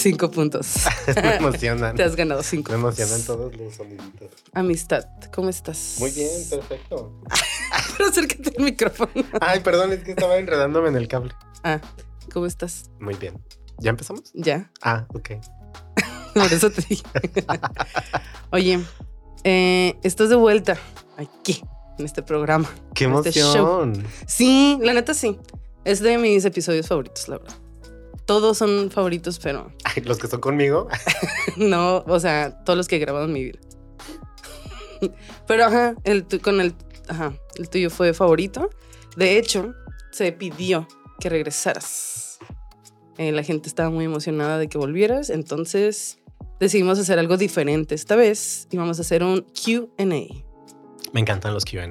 Cinco puntos. me emocionan. Te has ganado cinco. Me emocionan todos los soniditos. Amistad, ¿cómo estás? Muy bien, perfecto. Pero acércate al micrófono. Ay, perdón, es que estaba enredándome en el cable. Ah, ¿cómo estás? Muy bien. ¿Ya empezamos? Ya, Ah, ok. por eso te dije. Oye, eh, estás de vuelta aquí, en este programa. ¡Qué este emoción! Sí, la neta sí. Es de mis episodios favoritos, la verdad. Todos son favoritos, pero los que son conmigo. no, o sea, todos los que he grabado en mi vida. Pero ajá, el tu- con el, ajá, el tuyo fue favorito. De hecho, se pidió que regresaras. Eh, la gente estaba muy emocionada de que volvieras, entonces decidimos hacer algo diferente esta vez y vamos a hacer un Q&A. Me encantan los QA.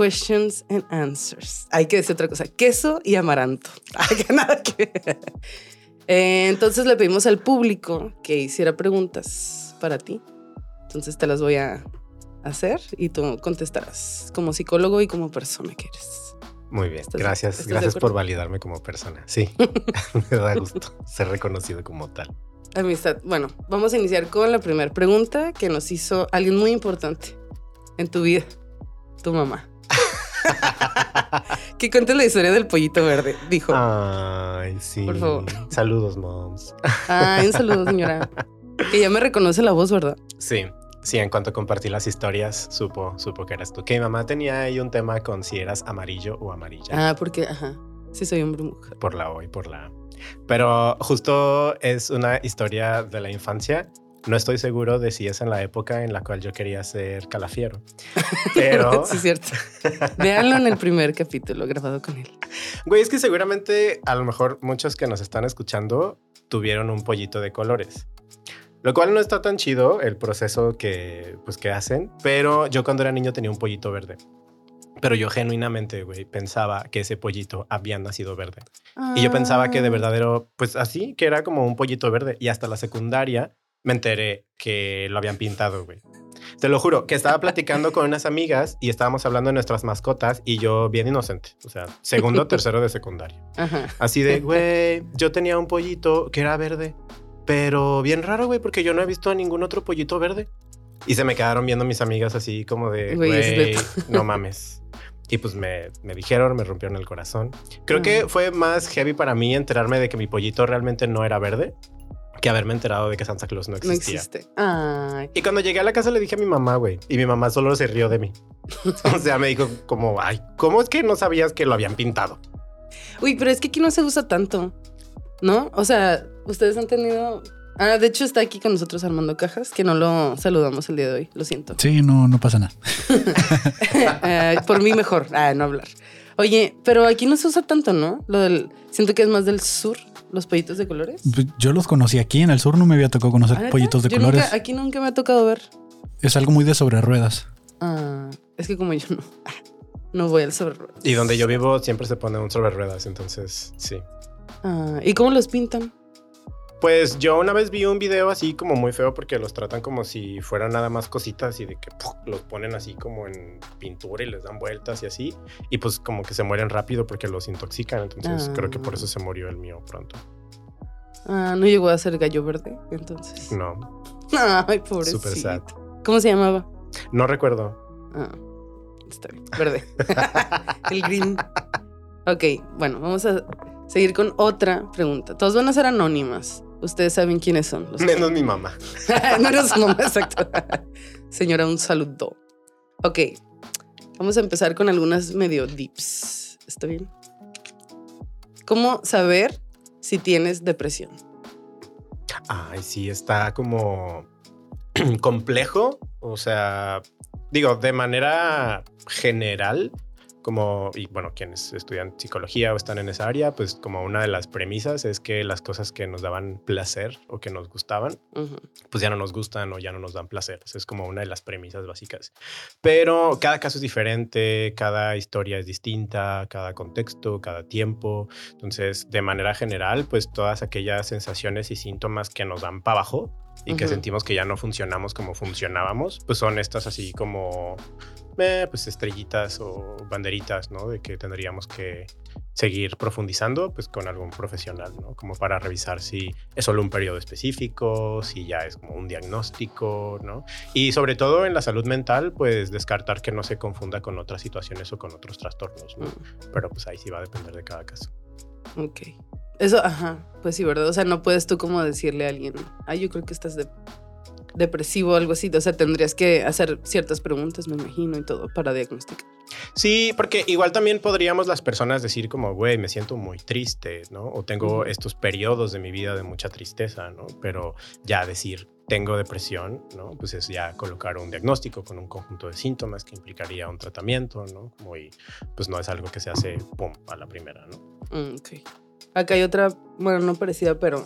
Questions and answers. Hay que decir otra cosa. Queso y amaranto. Nada que. Eh, entonces le pedimos al público que hiciera preguntas para ti. Entonces te las voy a hacer y tú contestarás como psicólogo y como persona que eres. Muy bien. ¿Estás- Gracias. Gracias por validarme como persona. Sí. me da gusto ser reconocido como tal. Amistad. Bueno, vamos a iniciar con la primera pregunta que nos hizo alguien muy importante en tu vida, tu mamá. que cuente la historia del pollito verde, dijo. Ay, sí. Por favor. Saludos, moms. Ay, un saludo, señora. Que ya me reconoce la voz, ¿verdad? Sí, sí, en cuanto compartí las historias, supo, supo que eras tú. Que mi mamá tenía ahí un tema con si eras amarillo o amarilla. Ah, porque, ajá. Sí, soy hombre mujer. Por la O y por la A. Pero justo es una historia de la infancia. No estoy seguro de si es en la época en la cual yo quería ser calafiero. Pero, sí, es cierto. Véanlo en el primer capítulo grabado con él. güey, es que seguramente a lo mejor muchos que nos están escuchando tuvieron un pollito de colores. Lo cual no está tan chido el proceso que, pues, que hacen, pero yo cuando era niño tenía un pollito verde. Pero yo genuinamente, güey, pensaba que ese pollito había nacido verde. Y yo pensaba que de Ah. verdad era, pues así, que era como un pollito verde. Y hasta la secundaria me enteré que lo habían pintado, güey. Te lo juro, que estaba platicando con unas amigas y estábamos hablando de nuestras mascotas y yo bien inocente, o sea, segundo, tercero de secundaria. Ajá. Así de, güey, yo tenía un pollito que era verde, pero bien raro, güey, porque yo no he visto a ningún otro pollito verde. Y se me quedaron viendo mis amigas así como de, Güey, no mames. Y pues me, me dijeron, me rompieron el corazón. Creo que Ah. fue más heavy para mí enterarme de que mi pollito realmente no era verde que haberme enterado de que Santa Claus no No existía. existe. Ay. Y cuando llegué a la casa le dije a mi mamá, güey, y mi mamá solo se rió de mí. o sea, me dijo como, ay, ¿cómo es que no sabías que lo habían pintado? Uy, pero es que aquí no se usa tanto, ¿no? O sea, ustedes han tenido... Ah, de hecho está aquí con nosotros Armando Cajas, que no lo saludamos el día de hoy, lo siento. Sí, no, no pasa nada. Eh, por mí mejor, ah, no hablar. Oye, pero aquí no se usa tanto, ¿no? Lo del... Siento que es más del sur, los pollitos de colores. Pues Yo los conocí aquí en el sur, no me había tocado conocer pollitos de Yo colores. nunca- aquí nunca me ha tocado ver. Es algo muy de sobre ruedas. Ah, es que como yo no, no voy al sobre ruedas. Y donde yo vivo siempre se pone un sobre ruedas, entonces sí. Ah, ¿Y cómo los pintan? Pues yo una vez vi un video así como muy feo porque los tratan como si fueran nada más cositas y de que ¡puf! los ponen así como en pintura y les dan vueltas y así. Y pues como que se mueren rápido porque los intoxican. Entonces Ah. creo que por eso se murió el mío pronto. Ah, no llegó a ser gallo verde, entonces. No, Ay, pobrecito. Súper sad. ¿Cómo se llamaba? no recuerdo. Ah, está bien. Verde. El green. Ok, bueno, vamos a seguir con otra pregunta. Todos van a ser anónimas. Ustedes saben quiénes son. Los Menos mi mamá. Menos su mamá, exacto. Señora, un saludo. Ok, vamos a empezar con algunas medio dips. ¿Está bien? ¿Cómo saber si tienes depresión? Ay, sí, está como complejo. O sea, digo, de manera general, como, y bueno, quienes estudian psicología o están en esa área, pues como una de las premisas es que las cosas que nos daban placer o que nos gustaban, Ujú. pues ya no nos gustan o ya no nos dan placer. Esa es como una de las premisas básicas. Pero cada caso es diferente, cada historia es distinta, cada contexto, cada tiempo. Entonces, de manera general, pues todas aquellas sensaciones y síntomas que nos dan para abajo, y que Ujú. sentimos que ya no funcionamos como funcionábamos, pues son estas así como eh, pues estrellitas o banderitas, ¿no? De que tendríamos que seguir profundizando pues con algún profesional, ¿no? Como para revisar si es solo un periodo específico, si ya es como un diagnóstico, ¿no? Y sobre todo en la salud mental, pues descartar que no se confunda con otras situaciones o con otros trastornos, ¿no? Mm, Pero pues ahí sí va a depender de cada caso. Ok. Eso, ajá, pues sí, ¿verdad? O sea, no puedes tú como decirle a alguien, ay, yo creo que estás de- depresivo o algo así. O sea, tendrías que hacer ciertas preguntas, me imagino, y todo para diagnosticar. Sí, porque igual también podríamos las personas decir como, güey, me siento muy triste, ¿no? O tengo estos periodos de mi vida de mucha tristeza, ¿no? Pero ya decir, tengo depresión, ¿no? Pues es ya colocar un diagnóstico con un conjunto de síntomas que implicaría un tratamiento, ¿no? Como y pues no es algo que se hace, pum, a la primera, ¿no? Mm, ok. Acá hay otra, bueno, no parecida, pero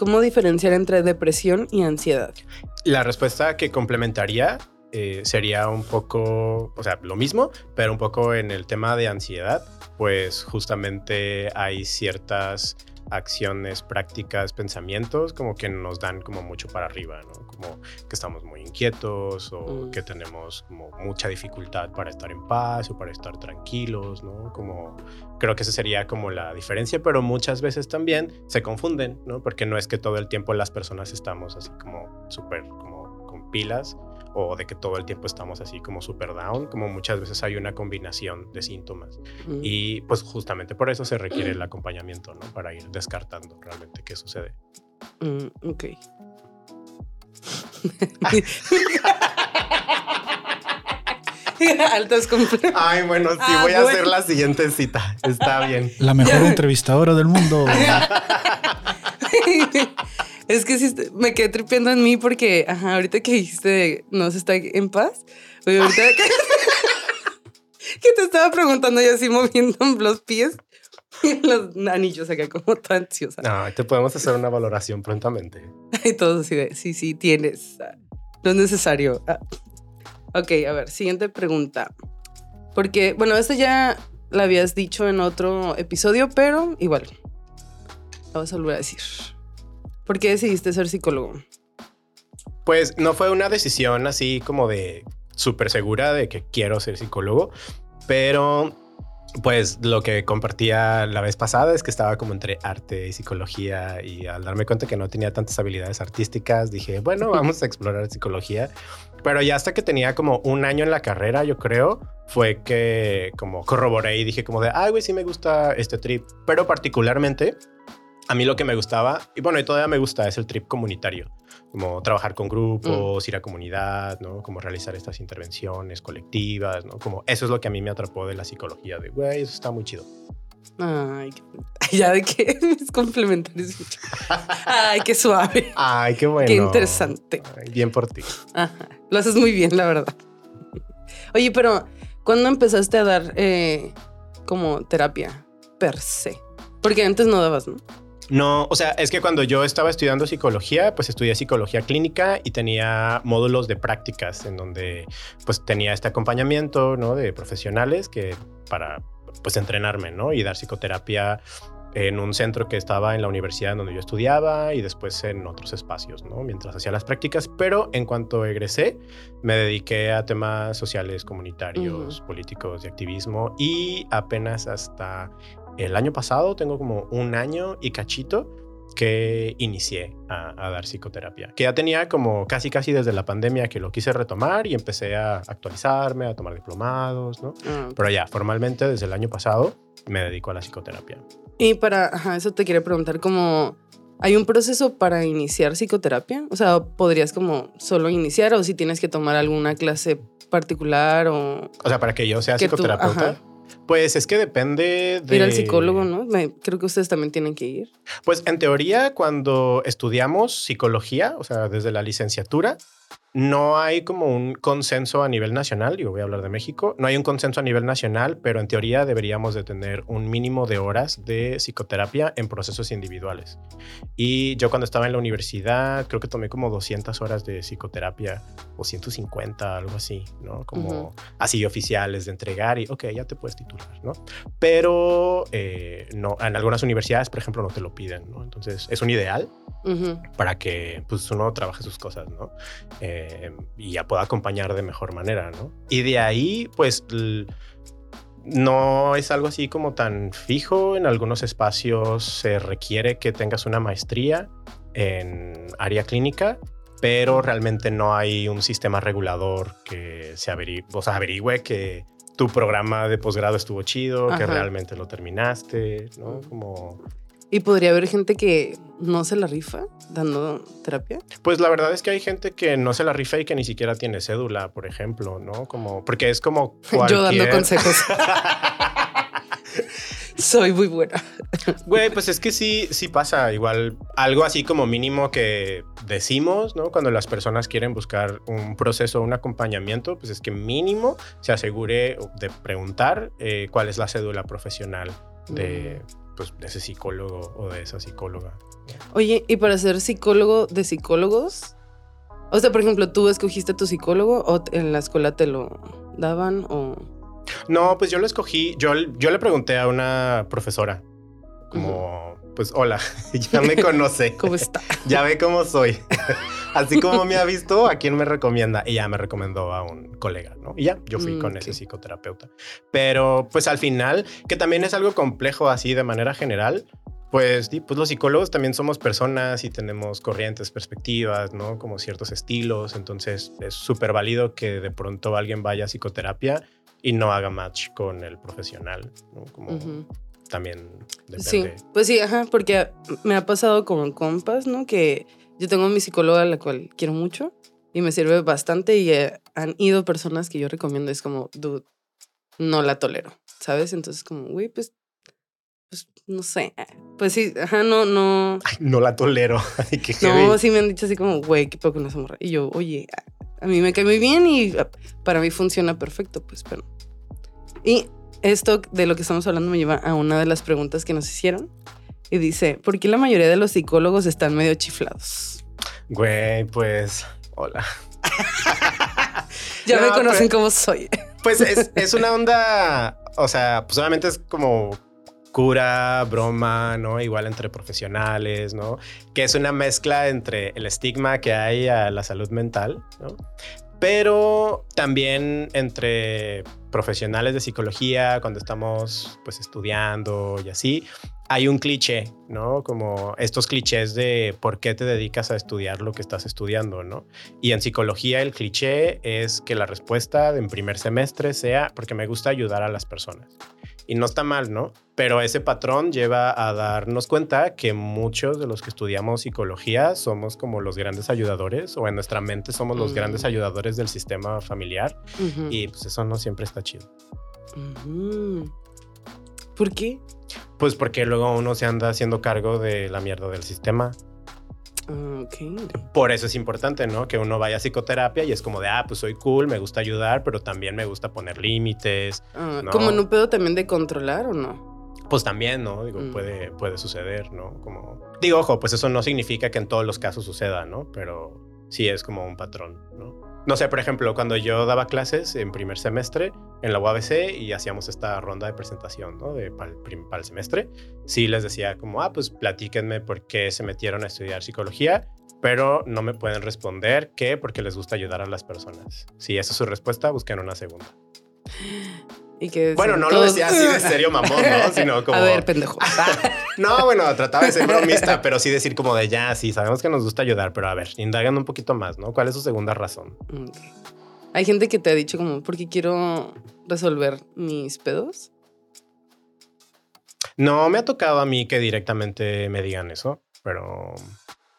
¿cómo diferenciar entre depresión y ansiedad? La respuesta que complementaría eh, sería un poco, o sea, lo mismo, pero un poco en el tema de ansiedad, pues justamente hay ciertas acciones, prácticas, pensamientos como que nos dan como mucho para arriba, ¿no? Como que estamos muy inquietos o Mm. que tenemos como mucha dificultad para estar en paz o para estar tranquilos, ¿no? Como creo que esa sería como la diferencia, pero muchas veces también se confunden, ¿no? Porque no es que todo el tiempo las personas estamos así como súper como con pilas o de que todo el tiempo estamos así como súper down, como muchas veces hay una combinación de síntomas. Mm, Y pues justamente por eso se requiere el acompañamiento, ¿no? Para ir descartando realmente qué sucede. mm, ok. Altas complejas. Ay, bueno, sí, Ah, voy a hacer la siguiente cita. Está bien. La mejor entrevistadora del mundo. es que sí, me quedé tripeando en mí porque, ajá, ahorita que dijiste no se está en paz, oye, ahorita que, que te estaba preguntando y así moviendo los pies los anillos acá como tan ansiosa. No, te podemos hacer una valoración prontamente. Y todo así de, sí, sí, tienes. ah, No es necesario. Ah. Ok, a ver, siguiente pregunta. Porque, bueno, esta ya la habías dicho en otro episodio, pero igual. La vas a volver a decir. ¿Por qué decidiste ser psicólogo? Pues no fue una decisión así como de súper segura de que quiero ser psicólogo, pero pues lo que compartía la vez pasada es que estaba como entre arte y psicología y al darme cuenta que no tenía tantas habilidades artísticas, dije, bueno, vamos a explorar psicología. Pero ya hasta que tenía como un año en la carrera, yo creo, fue que como corroboré y dije como de, ay, güey, sí me gusta este trip, pero particularmente a mí lo que me gustaba, y bueno, y todavía me gusta, es el trip comunitario como trabajar con grupos, ir a comunidad, ¿no? Como realizar estas intervenciones colectivas, ¿no? Como eso es lo que a mí me atrapó de la psicología, de, güey, eso está muy chido. Ay, qué- ya de que es complementario. Ay, qué suave. Ay, qué bueno. Qué interesante. Ay, bien por ti. Ajá. Lo haces muy bien, la verdad. Oye, pero ¿cuándo empezaste a dar eh, como terapia per se? Porque antes no dabas, ¿no? No, o sea, es que cuando yo estaba estudiando psicología, pues estudié psicología clínica y tenía módulos de prácticas en donde pues tenía este acompañamiento, ¿no? De profesionales que para pues entrenarme, ¿no? Y dar psicoterapia en un centro que estaba en la universidad donde yo estudiaba y después en otros espacios, ¿no? Mientras hacía las prácticas, pero en cuanto egresé, me dediqué a temas sociales, comunitarios, políticos, de activismo y apenas hasta el año pasado, tengo como un año y cachito que inicié a, a dar psicoterapia, que ya tenía como casi casi desde la pandemia que lo quise retomar y empecé a actualizarme, a tomar diplomados, ¿no? Ah, Pero ya, formalmente desde el año pasado me dedico a la psicoterapia. Y para, ajá, eso te quería preguntar, como, ¿hay un proceso para iniciar psicoterapia? O sea, ¿podrías como solo iniciar o si tienes que tomar alguna clase particular o O sea, para que yo sea tú- psicoterapeuta. Pues es que depende de... ir al psicólogo, ¿no? Me- creo que ustedes también tienen que ir. Pues en teoría, cuando estudiamos psicología, o sea, desde la licenciatura, no hay como un consenso a nivel nacional, yo voy a hablar de México, no hay un consenso a nivel nacional, pero en teoría deberíamos de tener un mínimo de horas de psicoterapia en procesos individuales. Y yo cuando estaba en la universidad, creo que tomé como 200 horas de psicoterapia o 150, algo así, ¿no? Como así oficiales de entregar y, ok, ya te puedes titular, ¿no? Pero eh, no, en algunas universidades, por ejemplo, no te lo piden, ¿no? Entonces es un ideal para que pues uno trabaje sus cosas, ¿no? Eh, eh, y ya pueda acompañar de mejor manera, ¿no? Y de ahí, pues no es algo así como tan fijo. En algunos espacios se requiere que tengas una maestría en área clínica, pero realmente no hay un sistema regulador que se averigüe, o sea, averigüe que tu programa de posgrado estuvo chido, que realmente lo terminaste, ¿no? Como ¿Y podría haber gente que no se la rifa dando terapia? Pues la verdad es que hay gente que no se la rifa y que ni siquiera tiene cédula, por ejemplo, ¿no? Como, porque es como Yo dando consejos. Soy muy buena. Güey, pues es que sí, sí pasa igual algo así como mínimo que decimos, ¿no? Cuando las personas quieren buscar un proceso, un acompañamiento, pues es que mínimo se asegure de preguntar eh, cuál es la cédula profesional de, mm. Pues, de ese psicólogo o de esa psicóloga. Oye, ¿y para ser psicólogo de psicólogos? O sea, por ejemplo, ¿tú escogiste tu psicólogo o en la escuela te lo daban o...? No, pues yo lo escogí, yo, yo le pregunté a una profesora, como, pues hola, ya me conoce. ¿Cómo está? ya ve cómo soy. Así como me ha visto, ¿a quién me recomienda? Y ya me recomendó a un colega, ¿no? Y ya, yo fui mm, con ese psicoterapeuta. Pero pues al final, que también es algo complejo así de manera general, pues, pues los psicólogos también somos personas y tenemos corrientes, perspectivas, ¿no? Como ciertos estilos. Entonces es súper válido que de pronto alguien vaya a psicoterapia y no haga match con el profesional, ¿no? Como también depende. Sí, pues sí, ajá, porque me ha pasado con compas, ¿no? Que yo tengo a mi psicóloga, a la cual quiero mucho y me sirve bastante. Y eh, han ido personas que yo recomiendo. Es como, dude, no la tolero, ¿sabes? Entonces, como, güey, pues, pues, no sé. Pues sí, ajá, no, no. no la tolero. no, sí me han dicho así como, güey, qué poco se morra. Y yo, oye, a mí me cae muy bien y ah, para mí funciona perfecto, pues, pero. Y esto de lo que estamos hablando me lleva a una de las preguntas que nos hicieron. Y dice, ¿por qué la mayoría de los psicólogos están medio chiflados? Güey, pues, hola. ya me conocen como soy. Pues es, una onda, o sea, pues obviamente es como cura, broma, ¿no? Igual entre profesionales, ¿no? Que es una mezcla entre el estigma que hay a la salud mental, ¿no? Pero también entre profesionales de psicología, cuando estamos pues estudiando y así, hay un cliché, ¿no? Como estos clichés de por qué te dedicas a estudiar lo que estás estudiando, ¿no? Y en psicología el cliché es que la respuesta en primer semestre sea porque me gusta ayudar a las personas. Y no está mal, ¿no? Pero ese patrón lleva a darnos cuenta que muchos de los que estudiamos psicología somos como los grandes ayudadores o en nuestra mente somos los grandes ayudadores del sistema familiar y pues eso no siempre está chido. ¿Por qué? Pues porque luego uno se anda haciendo cargo de la mierda del sistema. Ah, Por eso es importante, ¿no? Que uno vaya a psicoterapia y es como de, ah, pues soy cool, me gusta ayudar, pero también me gusta poner límites. Ah, ¿Como en un pedo también de controlar o no? Pues también, ¿no? Digo, mm. puede, puede suceder, ¿no? Como... Digo, ojo, pues eso no significa que en todos los casos suceda, ¿no? Pero sí es como un patrón, ¿no? No sé, por ejemplo, cuando yo daba clases en primer semestre en la UABC y hacíamos esta ronda de presentación, ¿no? De, para, el, semestre, sí les decía como, ah, pues platíquenme por qué se metieron a estudiar psicología, pero no me pueden responder qué, porque les gusta ayudar a las personas. Si esa es su respuesta, busquen una segunda. bueno, no lo decía así de serio mamón, ¿no? Sino como... A ver, pendejo. no, bueno, trataba de ser bromista, pero sí decir como de ya, sí, sabemos que nos gusta ayudar, pero a ver, indagan un poquito más, ¿no? ¿Cuál es su segunda razón? Hay gente que te ha dicho como, porque quiero resolver mis pedos. No me ha tocado a mí que directamente me digan eso, pero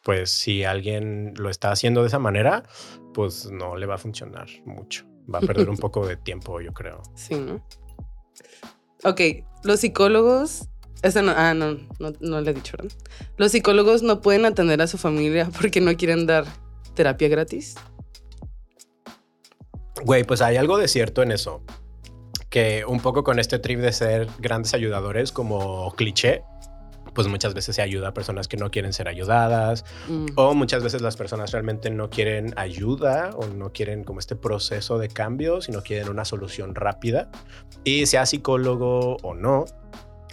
pues si alguien lo está haciendo de esa manera, pues no le va a funcionar mucho va a perder un poco de tiempo, yo creo. Sí, ¿no? Ok, los psicólogos. Esta no, ah, no, no, le he dicho, ¿verdad? Los psicólogos no pueden atender a su familia porque no quieren dar terapia gratis. Güey, pues hay algo de cierto en eso. Que un poco con este trip de ser grandes ayudadores como cliché, pues muchas veces se ayuda a personas que no quieren ser ayudadas Mm. o muchas veces las personas realmente no quieren ayuda o no quieren como este proceso de cambio, sino quieren una solución rápida. Y sea psicólogo o no,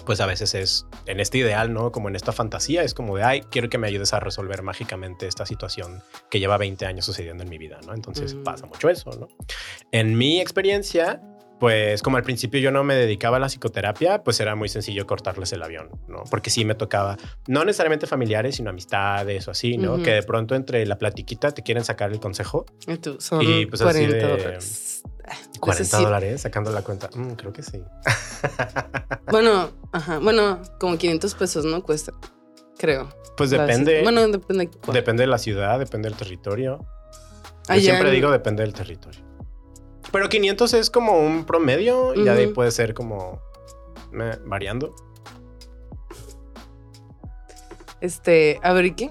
pues a veces es en este ideal, ¿no? Como en esta fantasía, es como de, ay, quiero que me ayudes a resolver mágicamente esta situación que lleva 20 años sucediendo en mi vida, ¿no? Entonces Mm. pasa mucho eso, ¿no? En mi experiencia, pues como al principio yo no me dedicaba a la psicoterapia, pues era muy sencillo cortarles el avión, ¿no? Porque sí me tocaba, no necesariamente familiares, sino amistades o así, ¿no? Que de pronto entre la platiquita te quieren sacar el consejo. Y tú, son Y, pues, así 40 de- dólares. Ah, 40 ese sí. dólares sacando la cuenta. Mm, creo que sí. Bueno, ajá, bueno, como 500 pesos, ¿no? Cuesta, creo. Pues depende. Bueno, depende cuál. Depende de la ciudad, depende del territorio. Yo Allá siempre en- digo depende del territorio. Pero 500 es como un promedio y ya de ahí puede ser como eh, variando. Este, a ver, ¿y qué?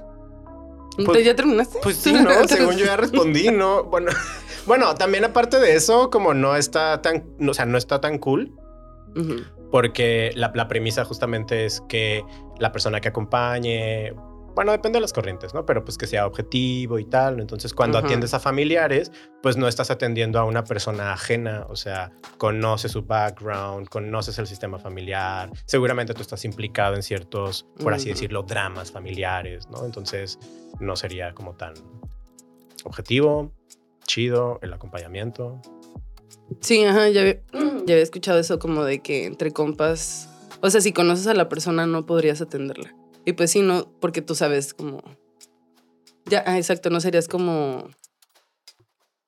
Pues- ¿Ya terminaste? Pues sí, ¿no? Según yo ya respondí, ¿no? Bueno, bueno, también aparte de eso, como no está tan, o sea, no está tan cool, porque la, la premisa justamente es que la persona que acompañe, bueno, depende de las corrientes, ¿no? Pero pues que sea objetivo y tal. Entonces, cuando atiendes a familiares, pues no estás atendiendo a una persona ajena, o sea, conoces su background, conoces el sistema familiar, seguramente tú estás implicado en ciertos, por así decirlo, dramas familiares, ¿no? Entonces, no sería como tan objetivo, chido, el acompañamiento. Sí, ajá, ya había, ya había escuchado eso como de que entre compas, o sea, si conoces a la persona no podrías atenderla. Y pues sí, no, porque tú sabes como... Ya, ah, exacto, no serías como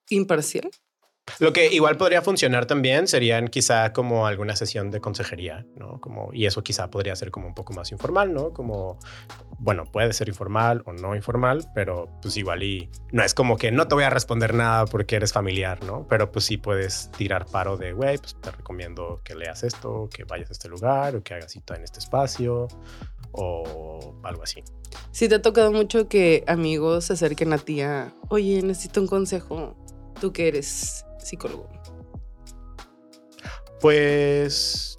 imparcial. Lo que igual podría funcionar también serían quizá como alguna sesión de consejería, ¿no? Como, y eso quizá podría ser como un poco más informal, ¿no? Como, bueno, puede ser informal o no informal, pero pues igual y no es como que no te voy a responder nada porque eres familiar, ¿no? Pero pues sí puedes tirar paro de, güey, pues te recomiendo que leas esto, que vayas a este lugar o que hagas cita en este espacio o algo así. Sí, te ha tocado mucho que amigos se acerquen a ti a, oye, necesito un consejo, tú que eres psicólogo. Pues,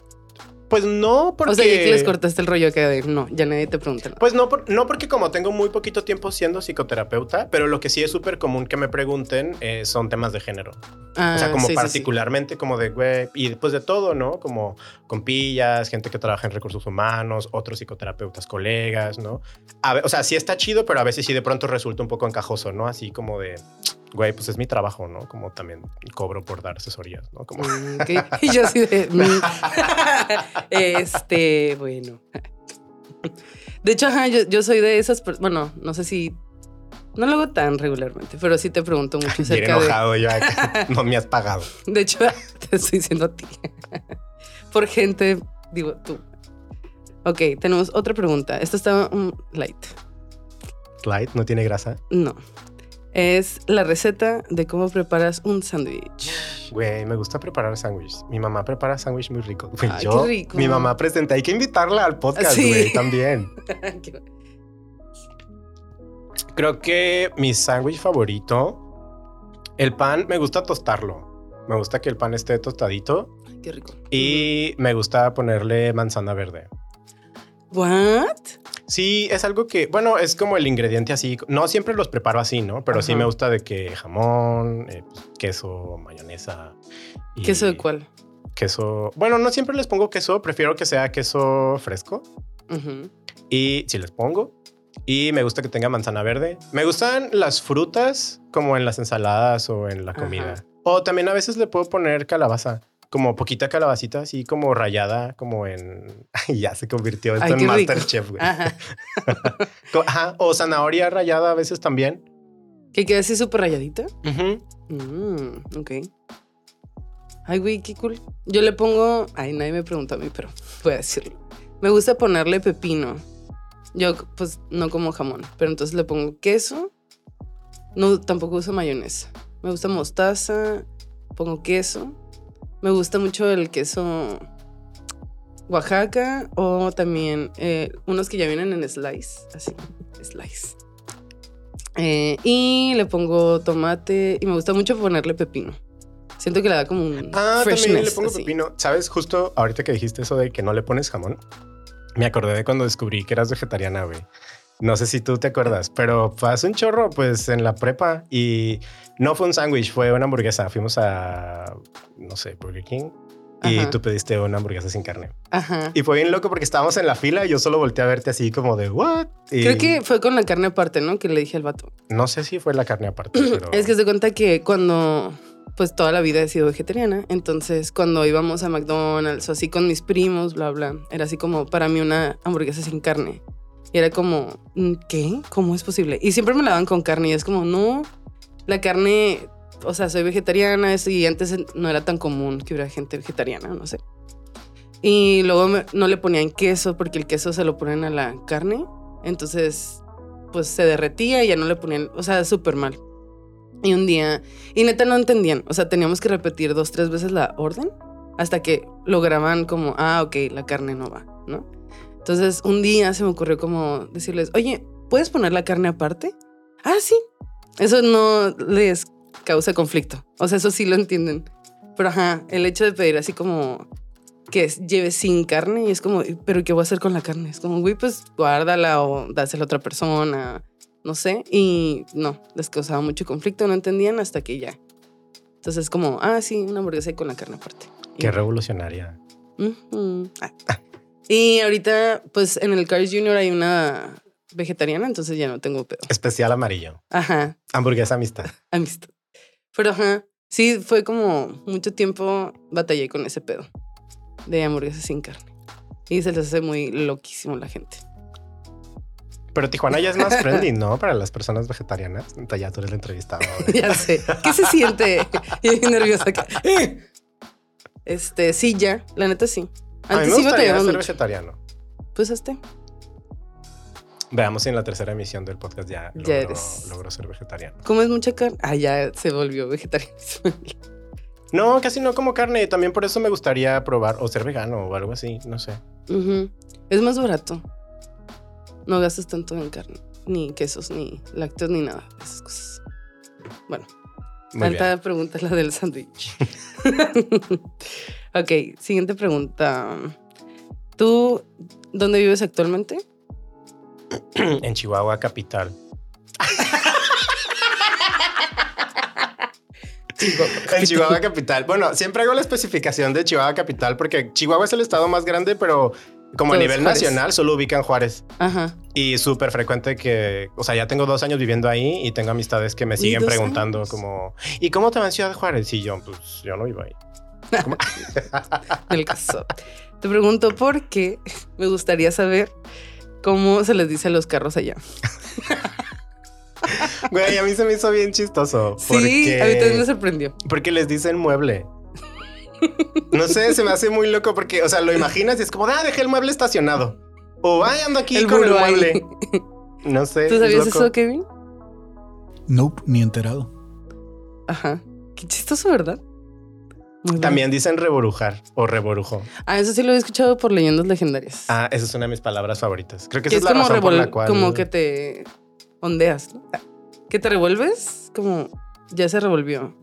pues no, porque... O sea, ya que les cortaste el rollo acá de, no, ya nadie te pregunta nada. Pues no, por- no porque como tengo muy poquito tiempo siendo psicoterapeuta, pero lo que sí es súper común que me pregunten eh, son temas de género. Ah, o sea, como sí, sí, sí. particularmente como de web y después de todo, ¿no? Como compillas, gente que trabaja en recursos humanos, otros psicoterapeutas, colegas, ¿no? A o sea, sí está chido, pero a veces sí de pronto resulta un poco encajoso, ¿no? Así como de, güey, pues es mi trabajo, ¿no? Como también cobro por dar asesorías, ¿no? Como... Mm. Y yo así de. mm. este, bueno. De hecho, ajá, yo, yo soy de esas. Bueno, no sé si. No lo hago tan regularmente, pero sí te pregunto mucho Bien acerca de. enojado yo, acá, no me has pagado. De hecho, te estoy diciendo a ti. Por gente, digo tú. Ok, tenemos otra pregunta. Esta está un light. Light, no tiene grasa. No. Es la receta de cómo preparas un sándwich. Güey, me gusta preparar sándwiches. Mi mamá prepara sándwich muy rico. Güey, Ay, yo, qué rico. mi mamá presenta. Hay que invitarla al podcast, Sí. güey, también. Creo que mi sándwich favorito, el pan, me gusta tostarlo. Me gusta que el pan esté tostadito Qué rico. y me gusta ponerle manzana verde. ¿What? Sí, es algo que, bueno, es como el ingrediente así. No siempre los preparo así, ¿no? Pero sí me gusta de que jamón, eh, pues, queso, mayonesa. y- ¿Queso de cuál? Queso. Bueno, no siempre les pongo queso, prefiero que sea queso fresco. Y si les pongo. Y me gusta que tenga manzana verde. Me gustan las frutas como en las ensaladas o en la Ajá. comida. O también a veces le puedo poner calabaza. Como poquita calabacita, así como rayada, como en... Ay, ya se convirtió esto Ay, en. Masterchef, güey. Ajá. Ajá, O zanahoria rayada a veces también. ¿Que queda así súper rayadita? Ujú. Mm, ok. Ay, güey, qué cool. Yo le pongo. Ay, nadie me preguntó a mí, pero voy a decirlo. Me gusta ponerle pepino. Yo, pues, no como jamón, pero entonces le pongo queso. No, tampoco uso mayonesa. Me gusta mostaza. Pongo queso. Me gusta mucho el queso Oaxaca o también eh, unos que ya vienen en slice. Así, slice. Eh, y le pongo tomate y me gusta mucho ponerle pepino. Siento que le da como un Ah, también freshness. le pongo así. pepino. ¿Sabes? Justo ahorita que dijiste eso de que no le pones jamón, me acordé de cuando descubrí que eras vegetariana, güey. No sé si tú te acuerdas, pero fue hace un chorro, pues en la prepa y no fue un sándwich, fue una hamburguesa. Fuimos a, no sé, Burger King y Ajá. tú pediste una hamburguesa sin carne. Ajá. Y fue bien loco porque estábamos en la fila y yo solo volteé a verte así como de, ¿what? Y Creo que fue con la carne aparte, ¿no? Que le dije al vato. No sé si fue la carne aparte, pero... Es que se cuenta que cuando, pues toda la vida he sido vegetariana, entonces cuando íbamos a McDonald's o así con mis primos, bla, bla, era así como para mí una hamburguesa sin carne. Y era como, "Mm, ¿qué? ¿Cómo es posible? Y siempre me la daban con carne y es como, no, la carne, o sea, soy vegetariana y antes no era tan común que hubiera gente vegetariana, no sé. Y luego no le ponían queso porque el queso se lo ponen a la carne, entonces pues se derretía y ya no le ponían, o sea, súper mal. Y un día, y neta no entendían, o sea, teníamos que repetir dos, tres veces la orden hasta que lograban como, ah, ok, la carne no va, ¿no? Entonces un día se me ocurrió como decirles, oye, ¿puedes poner la carne aparte? Ah, sí. Eso no les causa conflicto, o sea, eso sí lo entienden. Pero ajá, el hecho de pedir así como que lleve sin carne y es como, pero ¿qué voy a hacer con la carne? Es como, güey, pues guárdala o dásela a otra persona, no sé. Y no, les causaba mucho conflicto, no entendían hasta que ya. Entonces es como, ah, sí, una hamburguesa con la carne aparte. Y- Qué revolucionaria. Ah. Y ahorita, pues en el Cars Junior hay una vegetariana, entonces ya no tengo pedo. Especial amarillo. Ajá, Hamburguesa amistad. amistad. Pero ajá, sí, fue como mucho tiempo batallé con ese pedo de hamburguesas sin carne. Y se les hace muy loquísimo la gente. Pero Tijuana ya es más friendly, ¿no? Para las personas vegetarianas. Entonces ya tú eres la entrevistada. ya sé. ¿Qué se siente? Y nerviosa acá. Este, sí, ya. La neta sí. A mí me sí gustaría ser mucho. vegetariano. Pues este. Veamos si en la tercera emisión del podcast ya, Ya eres. logro ser vegetariano. ¿Comes mucha carne? Ah, ya se volvió vegetariano. No, casi no como carne. También por eso me gustaría probar o ser vegano o algo así. No sé. Es más barato. No gastas tanto en carne, ni quesos, ni lácteos, ni nada de esas cosas. Bueno, Muy tanta bien. pregunta la del sándwich. ok, siguiente pregunta. ¿Tú dónde vives actualmente? En Chihuahua capital. En Chihuahua capital. Bueno, siempre hago la especificación de Chihuahua capital porque Chihuahua es el estado más grande, pero como a nivel Juárez. nacional solo ubican Juárez. Ajá. Y súper frecuente que, o sea, ya tengo dos años viviendo ahí y tengo amistades que me siguen preguntando años. como, ¿y cómo te va en Ciudad Juárez? Y yo, pues yo no vivo ahí. El caso. Te pregunto por qué me gustaría saber cómo se les dice a los carros allá. Güey, a mí se me hizo bien chistoso. Sí, porque, a mí también me sorprendió. porque les dicen mueble. No sé, se me hace muy loco porque, o sea, lo imaginas y es como, ah, dejé el mueble estacionado. O, ay, ando aquí El con el ahí. mueble. No sé. ¿Tú sabías loco. eso, Kevin? Nope, ni enterado. Ajá. Qué chistoso, ¿verdad? Muy. También dicen reborujar o reborujo. Ah, eso sí lo he escuchado por leyendas legendarias. Ah, esa es una de mis palabras favoritas. Creo que esa es es, la como, razón por la cual... como que te ondeas, ¿no? Que te revuelves, como ya se revolvió.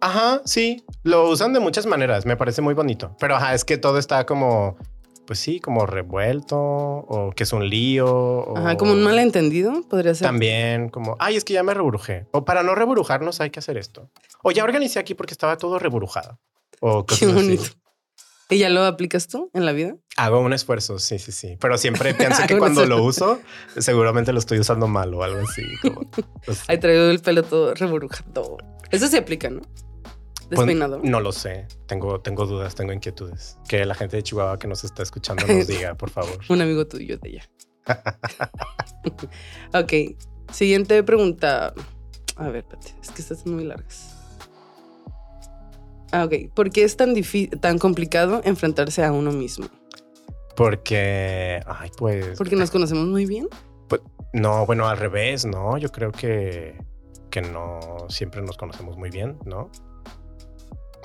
Ajá, sí. Lo usan de muchas maneras. Me parece muy bonito. Pero ajá, es que todo está como... Pues sí, como revuelto o que es un lío. o- Ajá, como un malentendido, podría ser. También como, ay, es que ya me reburujé. O para no reburujarnos hay que hacer esto. O ya organicé aquí porque estaba todo reburujado. O cosas Qué así. bonito. ¿Y ya lo aplicas tú en la vida? Hago un esfuerzo, sí, sí, sí. Pero siempre pienso que cuando lo uso, seguramente lo estoy usando mal o algo así. Como, pues, Ahí traigo el pelo todo reburujado. Eso se aplica, ¿no? Pues, Despeinado. no lo sé. Tengo, tengo dudas, tengo inquietudes. Que la gente de Chihuahua que nos está escuchando nos diga, por favor. Un amigo tuyo de allá. ok. Siguiente pregunta. A ver, espérate. Es que estas son muy largas. Ah, ok. ¿Por qué es tan, tan complicado enfrentarse a uno mismo? Porque, ay, pues... Porque nos conocemos muy bien. No, bueno, al revés, ¿no? Yo creo que, que no siempre nos conocemos muy bien, ¿no?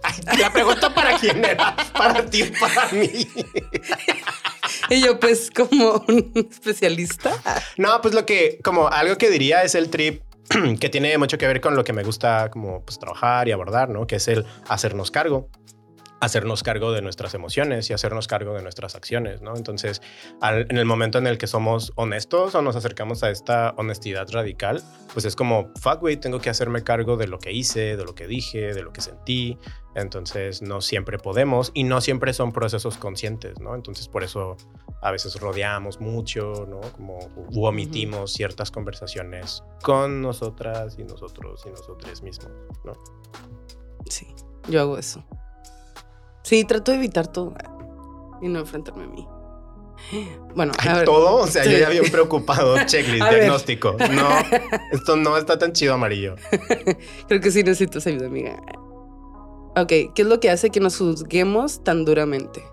Ay, la pregunta para quién era, para ti o para mí. Y yo, pues, como un especialista. No, pues lo que, como algo que diría es el trip que tiene mucho que ver con lo que me gusta como pues trabajar y abordar, ¿no? Que es el hacernos cargo hacernos cargo de nuestras emociones y hacernos cargo de nuestras acciones, ¿no? Entonces, en el momento en el que somos honestos o nos acercamos a esta honestidad radical, pues es como, fuck, güey, tengo que hacerme cargo de lo que hice, de lo que dije, de lo que sentí. Entonces, no siempre podemos y no siempre son procesos conscientes, ¿no? Entonces, por eso a veces rodeamos mucho, ¿no? Como omitimos ciertas conversaciones con nosotras y nosotros y nosotros mismos, ¿no? Sí, yo hago eso. Sí, trato de evitar todo y no enfrentarme a mí. Bueno, a ver, todo, o sea, yo ya había preocupado, checklist, diagnóstico. No, esto no está tan chido amarillo. Creo que sí necesitas ayuda, amiga. Ok, ¿qué es lo que hace que nos juzguemos tan duramente?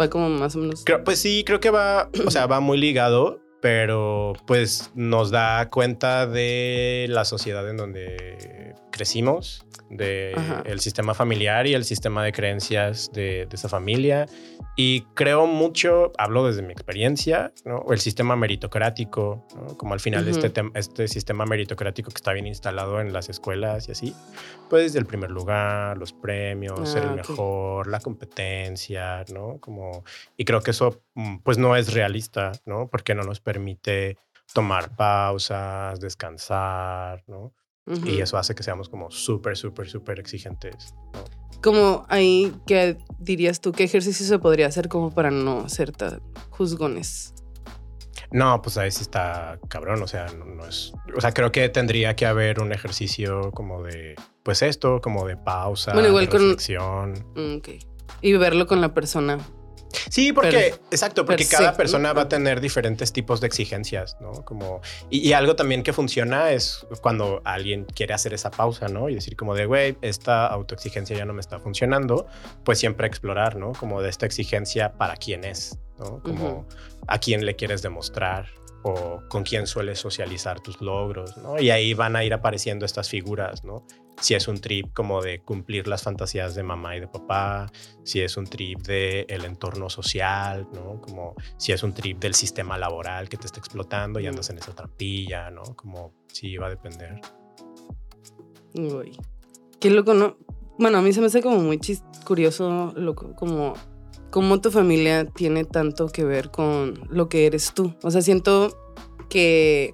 Va como más o menos. pues sí, creo que va, o sea, va muy ligado, pero pues nos da cuenta de la sociedad en donde crecimos, del el sistema familiar y el sistema de creencias de, esa familia. Y creo mucho, hablo desde mi experiencia, ¿no? el sistema meritocrático, como al final este, este sistema meritocrático que está bien instalado en las escuelas y así, pues el primer lugar, los premios, ser el ah, mejor, la competencia, ¿no? Como, y creo que eso mm, pues no es realista, ¿no? Porque no nos permite tomar pausas, descansar, ¿no? Y eso hace que seamos como súper, súper, súper exigentes. Como ahí, ¿qué dirías tú? ¿Qué ejercicio se podría hacer como para no ser tan juzgones? No, pues ahí sí está cabrón, o sea, no, es, o sea, creo que tendría que haber un ejercicio como de, pues esto, como de pausa, bueno, igual reflexión. Con, mm, Y verlo con la persona Sí, porque, exacto, porque cada persona va a tener diferentes tipos de exigencias, ¿no? Como, y, algo también que funciona es cuando alguien quiere hacer esa pausa, ¿no? Y decir como de, güey, esta autoexigencia ya no me está funcionando, pues siempre explorar, ¿no? Como de esta exigencia para quién es, ¿no? Como a quién le quieres demostrar, o con quién sueles socializar tus logros, ¿no? Y ahí van a ir apareciendo estas figuras, ¿no? Si es un trip como de cumplir las fantasías de mamá y de papá, si es un trip del el entorno social, ¿no? Como si es un trip del sistema laboral que te está explotando y andas en esa trampilla, ¿no? Como sí, va a depender. Uy. Qué loco, ¿no? Bueno, a mí se me hace como muy curioso, loco, como cómo tu familia tiene tanto que ver con lo que eres tú. O sea, siento que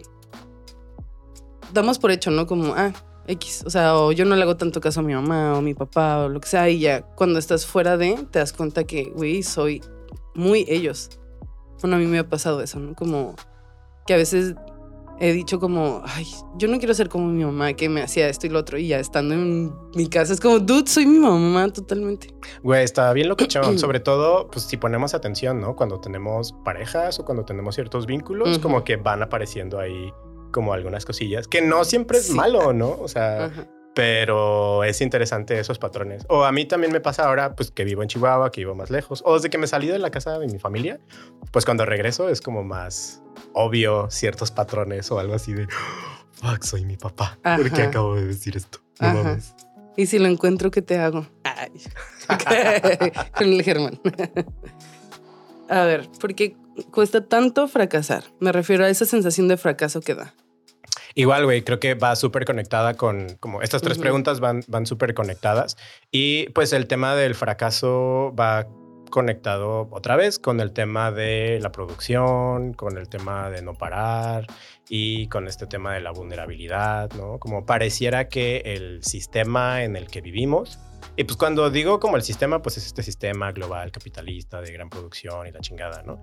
damos por hecho, ¿no? Como, ah, X. O sea, o yo no le hago tanto caso a mi mamá o mi papá o lo que sea. Y ya cuando estás fuera de, te das cuenta que, güey, soy muy ellos. Bueno, a mí me ha pasado eso, ¿no? Como que a veces he dicho como, ay, yo no quiero ser como mi mamá que me hacía esto y lo otro y ya estando en mi casa es como, dude, soy mi mamá totalmente. Güey, está bien lo que sobre todo, pues si ponemos atención, ¿no? Cuando tenemos parejas o cuando tenemos ciertos vínculos, como que van apareciendo ahí como algunas cosillas, que no siempre es malo, ¿no? O sea, pero es interesante esos patrones. O a mí también me pasa ahora, pues que vivo en Chihuahua, que vivo más lejos, o desde que me salí de la casa de mi familia, pues cuando regreso es como más obvio ciertos patrones o algo así de, fuck, soy mi papá. ¿Por qué acabo de decir esto? No Y si lo encuentro, ¿qué te hago? Con el Germán. a ver, ¿por qué cuesta tanto fracasar? Me refiero a esa sensación de fracaso que da. Igual, güey, creo que va súper conectada con, como estas tres preguntas van, van súper conectadas. Y pues el tema del fracaso va conectado otra vez con el tema de la producción, con el tema de no parar y con este tema de la vulnerabilidad, ¿no? Como pareciera que el sistema en el que vivimos, y pues cuando digo como el sistema, pues es este sistema global capitalista de gran producción y la chingada, ¿no?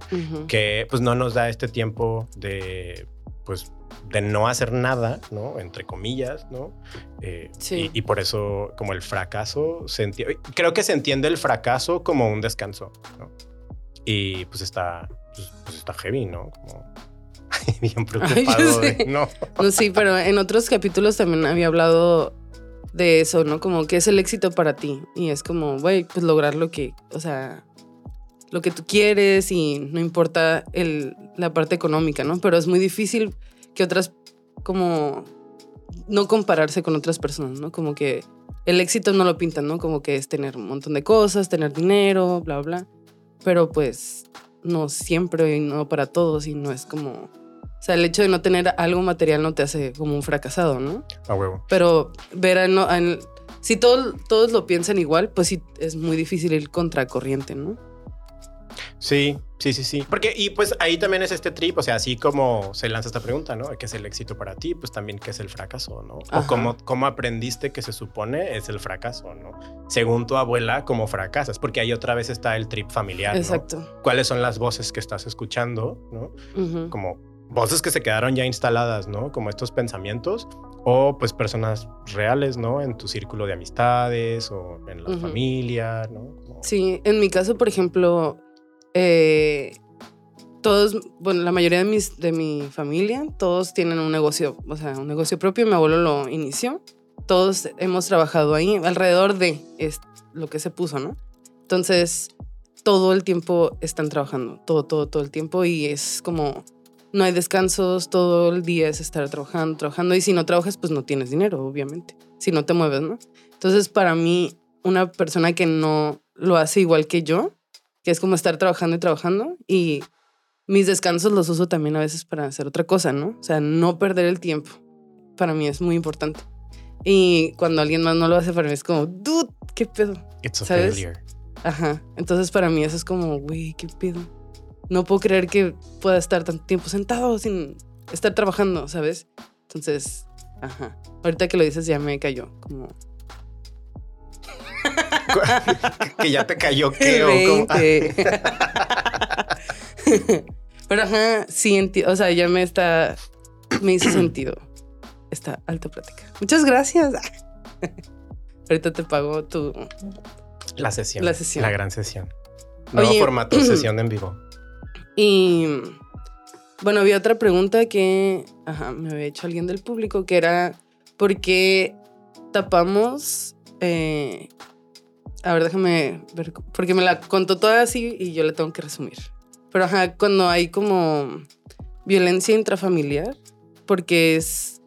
Que pues no nos da este tiempo de pues de no hacer nada, ¿no? Entre comillas, ¿no? Eh, sí. y, por eso como el fracaso, se creo que se entiende el fracaso como un descanso, ¿no? Y pues está, pues, pues está heavy, ¿no? Como bien preocupado. no. no. Sí, pero en otros capítulos también había hablado de eso, ¿no? Como que es el éxito para ti. Y es como, güey, pues lograr lo que, o sea, lo que tú quieres y no importa el, la parte económica, ¿no? Pero es muy difícil que otras, como, no compararse con otras personas, ¿no? Como que el éxito no lo pintan, ¿no? Como que es tener un montón de cosas, tener dinero, bla, bla. Pero pues no siempre y no para todos y no es como O sea, el hecho de no tener algo material no te hace como un fracasado, ¿no? A huevo. Pero ver a si todo- todos lo piensan igual, pues sí es muy difícil ir contracorriente, ¿no? Sí, sí, sí, sí. Porque, y pues ahí también es este trip, o sea, así como se lanza esta pregunta, ¿no? ¿Qué es el éxito para ti? Pues también qué es el fracaso, ¿no? O cómo, cómo aprendiste que se supone es el fracaso, ¿no? Según tu abuela, ¿cómo fracasas? Porque ahí otra vez está el trip familiar, ¿no? Exacto. ¿Cuáles son las voces que estás escuchando, ¿no? Como voces que se quedaron ya instaladas, ¿no? Como estos pensamientos o pues personas reales, ¿no? En tu círculo de amistades o en la familia, ¿no? Como- Sí, en mi caso, por ejemplo, eh, todos, bueno, la mayoría de, mis, de mi familia, todos tienen un negocio, o sea, un negocio propio. Mi abuelo lo inició. Todos hemos trabajado ahí alrededor de lo que se puso, ¿no? Entonces, todo el tiempo están trabajando, todo, todo, todo el tiempo y es como, no hay descansos, todo el día es estar trabajando, trabajando y si no trabajas, pues no tienes dinero, obviamente, si no te mueves, ¿no? Entonces, para mí, una persona que no lo hace igual que yo, que es como estar trabajando y trabajando y mis descansos los uso también a veces para hacer otra cosa, ¿no? O sea, no perder el tiempo. Para mí es muy importante. Y cuando alguien más no lo hace, para mí es como, dude, ¿qué pedo? It's a ¿Sabes? failure. Ajá. Entonces para mí eso es como, güey, ¿qué pedo? No puedo creer que pueda estar tanto tiempo sentado sin estar trabajando, ¿sabes? Entonces, ajá. Ahorita que lo dices ya me cayó, como... que ya te cayó qué o cómo. 20. Pero ajá, sí, enti- o sea, ya me está, me hizo sentido esta alta plática. Muchas gracias. Ahorita te pago tu... la sesión. La sesión. La gran sesión. Nuevo Oye. formato, sesión en vivo. Y bueno, había otra pregunta que ajá, me había hecho alguien del público, que era, ¿por qué tapamos... eh, a ver, déjame ver, porque me la contó toda así y yo la tengo que resumir. Pero ajá, cuando hay como violencia intrafamiliar, porque es...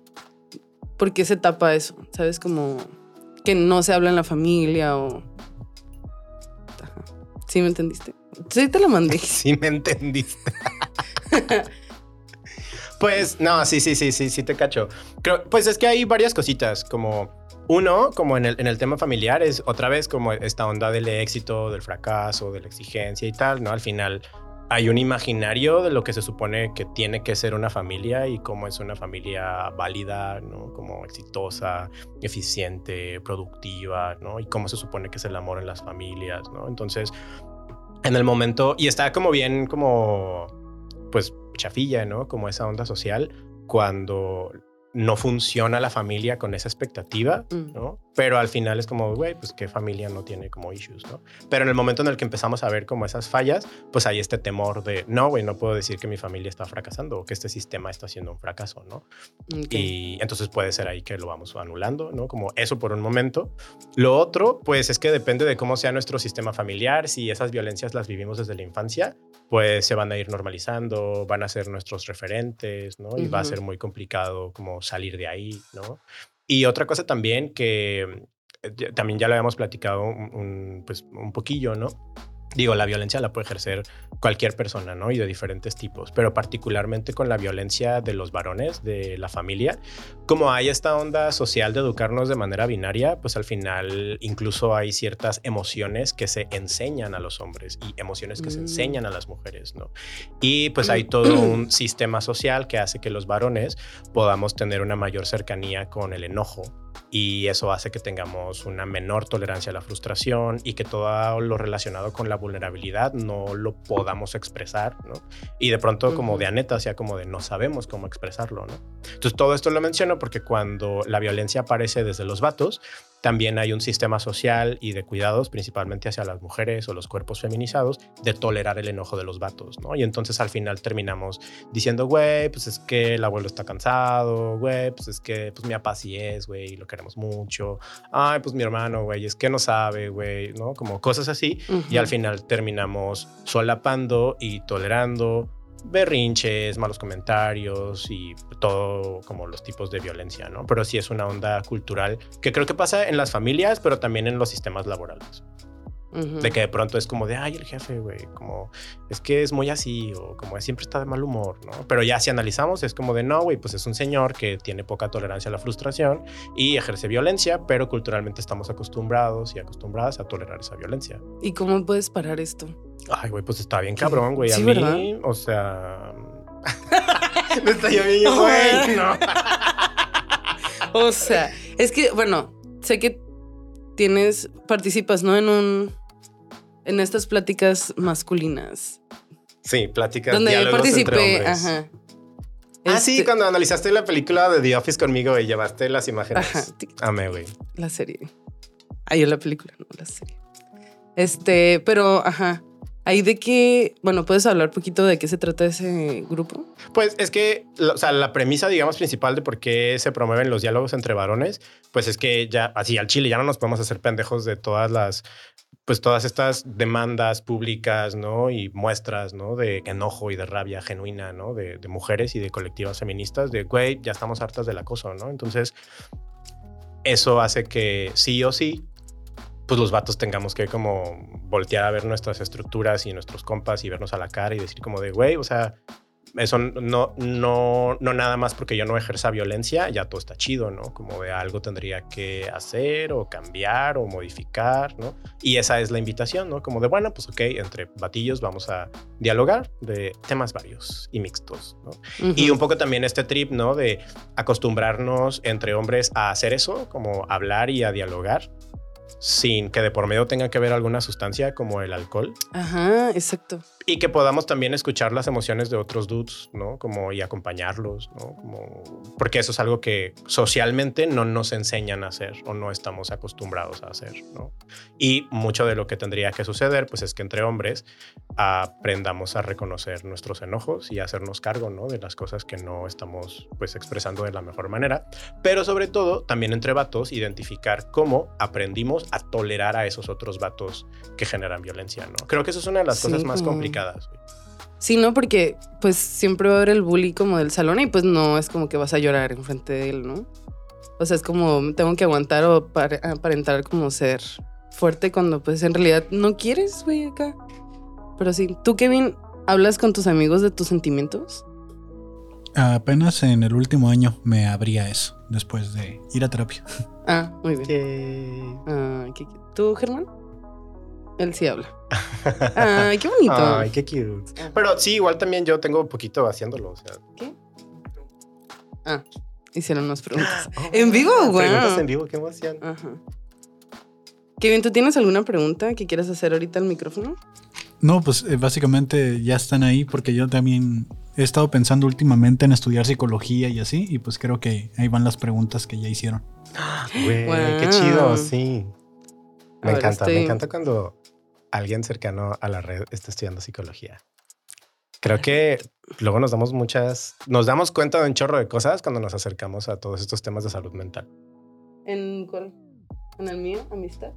¿Por qué se tapa eso? ¿Sabes? Como que no se habla en la familia o... ¿Sí me entendiste? Sí, te la mandé. Sí me entendiste. pues no, sí, sí, sí, sí, sí te cacho. Creo, pues es que hay varias cositas, como uno, como en el, en el tema familiar, es otra vez como esta onda del éxito, del fracaso, de la exigencia y tal, ¿no? Al final hay un imaginario de lo que se supone que tiene que ser una familia y cómo es una familia válida, ¿no? Como exitosa, eficiente, productiva, ¿no? Y cómo se supone que es el amor en las familias, ¿no? Entonces, en el momento, y está como bien como, pues, chafilla, ¿no? Como esa onda social, cuando no funciona la familia con esa expectativa, Mm. ¿no? Pero al final es como, güey, pues qué familia no tiene como issues, ¿no? Pero en el momento en el que empezamos a ver como esas fallas, pues hay este temor de, no, güey, no puedo decir que mi familia está fracasando o que este sistema está siendo un fracaso, ¿no? Y entonces puede ser ahí que lo vamos anulando, ¿no? Como eso por un momento. Lo otro, pues es que depende de cómo sea nuestro sistema familiar. Si esas violencias las vivimos desde la infancia, pues se van a ir normalizando, van a ser nuestros referentes, ¿no? Y va a ser muy complicado como salir de ahí, ¿no? Y otra cosa también que eh, también ya lo habíamos platicado un, pues, un poquillo, ¿no? Digo, la violencia la puede ejercer cualquier persona, ¿no? Y de diferentes tipos, pero particularmente con la violencia de los varones, de la familia, como hay esta onda social de educarnos de manera binaria, pues al final incluso hay ciertas emociones que se enseñan a los hombres y emociones que se Mm. enseñan a las mujeres, ¿no? Y pues hay todo un sistema social que hace que los varones podamos tener una mayor cercanía con el enojo y eso hace que tengamos una menor tolerancia a la frustración y que todo lo relacionado con la vulnerabilidad no lo podamos expresar, ¿no? Y de pronto como de aneta, sea como de no sabemos cómo expresarlo, ¿no? Entonces todo esto lo menciono porque cuando la violencia aparece desde los vatos, también hay un sistema social y de cuidados, principalmente hacia las mujeres o los cuerpos feminizados, de tolerar el enojo de los vatos, ¿no? Y entonces al final terminamos diciendo, güey, pues es que el abuelo está cansado, güey, pues es que pues mi papá sí es, güey, y lo queremos mucho. Ay, pues mi hermano, güey, es que no sabe, güey, ¿no? Como cosas así. Y al final terminamos solapando y tolerando berrinches, malos comentarios y todo como los tipos de violencia, ¿no? Pero sí es una onda cultural que creo que pasa en las familias, pero también en los sistemas laborales. De que de pronto es como de, ay, el jefe, güey, como es que es muy así o como siempre está de mal humor, ¿no? Pero ya si analizamos es como de, no, güey, pues es un señor que tiene poca tolerancia a la frustración y ejerce violencia, pero culturalmente estamos acostumbrados y acostumbradas a tolerar esa violencia. ¿Y cómo puedes parar esto? Ay, güey, pues está bien cabrón, güey. A mí, ¿verdad? o sea... Me está yo bien, güey, no. O sea, es que, bueno, sé que tienes, participas, ¿no? En un, en estas pláticas masculinas. Sí, pláticas, donde yo entre participé, ajá. Ah, sí, Este, cuando analizaste la película de The Office conmigo y llevaste las imágenes. Ajá, Amé, güey. la serie. Ahí en la película, no la serie. Este, pero, ajá. Ahí de que, bueno, ¿puedes hablar un poquito de qué se trata ese grupo? Pues es que, o sea, la premisa, digamos, principal de por qué se promueven los diálogos entre varones, pues es que ya, así al chile, ya no nos podemos hacer pendejos de todas las, pues todas estas demandas públicas, ¿no? Y muestras, ¿no? De enojo y de rabia genuina, ¿no? De, mujeres y de colectivas feministas, de, güey, ya estamos hartas del acoso, ¿no? Entonces, eso hace que sí o sí, pues los vatos tengamos que como voltear a ver nuestras estructuras y nuestros compas y vernos a la cara y decir como de, güey, o sea, eso no, no, no nada más porque yo no ejerza violencia, ya todo está chido, ¿no? Como de algo tendría que hacer o cambiar o modificar, ¿no? Y esa es la invitación, ¿no? Como de, bueno, pues ok, entre batillos vamos a dialogar de temas varios y mixtos, ¿no? Y un poco también este trip, ¿no? De acostumbrarnos entre hombres a hacer eso, como hablar y a dialogar, sin que de por medio tenga que ver alguna sustancia como el alcohol. Ajá, exacto. Y que podamos también escuchar las emociones de otros dudes, ¿no? Como y acompañarlos, ¿no? Como, porque eso es algo que socialmente no nos enseñan a hacer o no estamos acostumbrados a hacer, ¿no? Y mucho de lo que tendría que suceder, pues es que entre hombres aprendamos a reconocer nuestros enojos y hacernos cargo, ¿no? De las cosas que no estamos, pues, expresando de la mejor manera. Pero sobre todo, también entre vatos, identificar cómo aprendimos a tolerar a esos otros vatos que generan violencia, ¿no? Creo que eso es una de las Sí, cosas más complicadas. Güey. Sí, ¿no? Porque pues siempre va a haber el bully como del salón y pues no es como que vas a llorar enfrente de él, ¿no? O sea, es como tengo que aguantar o para- aparentar como ser fuerte cuando pues en realidad no quieres, güey, acá. Pero sí, tú, Kevin, ¿hablas con tus amigos de tus sentimientos? Apenas en el último año me abría eso, después de ir a terapia. Ah, muy bien. Ah, qué. ¿Tú, Germán? Él sí habla. Ay, qué bonito. Ay, qué cute. Pero sí, igual también yo tengo un poquito haciéndolo. O sea. ¿Qué? Ah, hicieron unas preguntas. Oh, ¿En vivo? Preguntas Guau. en vivo, qué emoción. Ajá. Kevin, ¿tú tienes alguna pregunta que quieras hacer ahorita al micrófono? No, pues eh, básicamente ya están ahí porque yo también he estado pensando últimamente en estudiar psicología y así, y pues creo que ahí van las preguntas que ya hicieron. Güey, qué Wow. chido, sí. Me ver, encanta, me encanta cuando alguien cercano a la red está estudiando psicología. Creo que luego nos damos muchas, nos damos cuenta de un chorro de cosas cuando nos acercamos a todos estos temas de salud mental. ¿En cuál? ¿En el mío? ¿Amistad?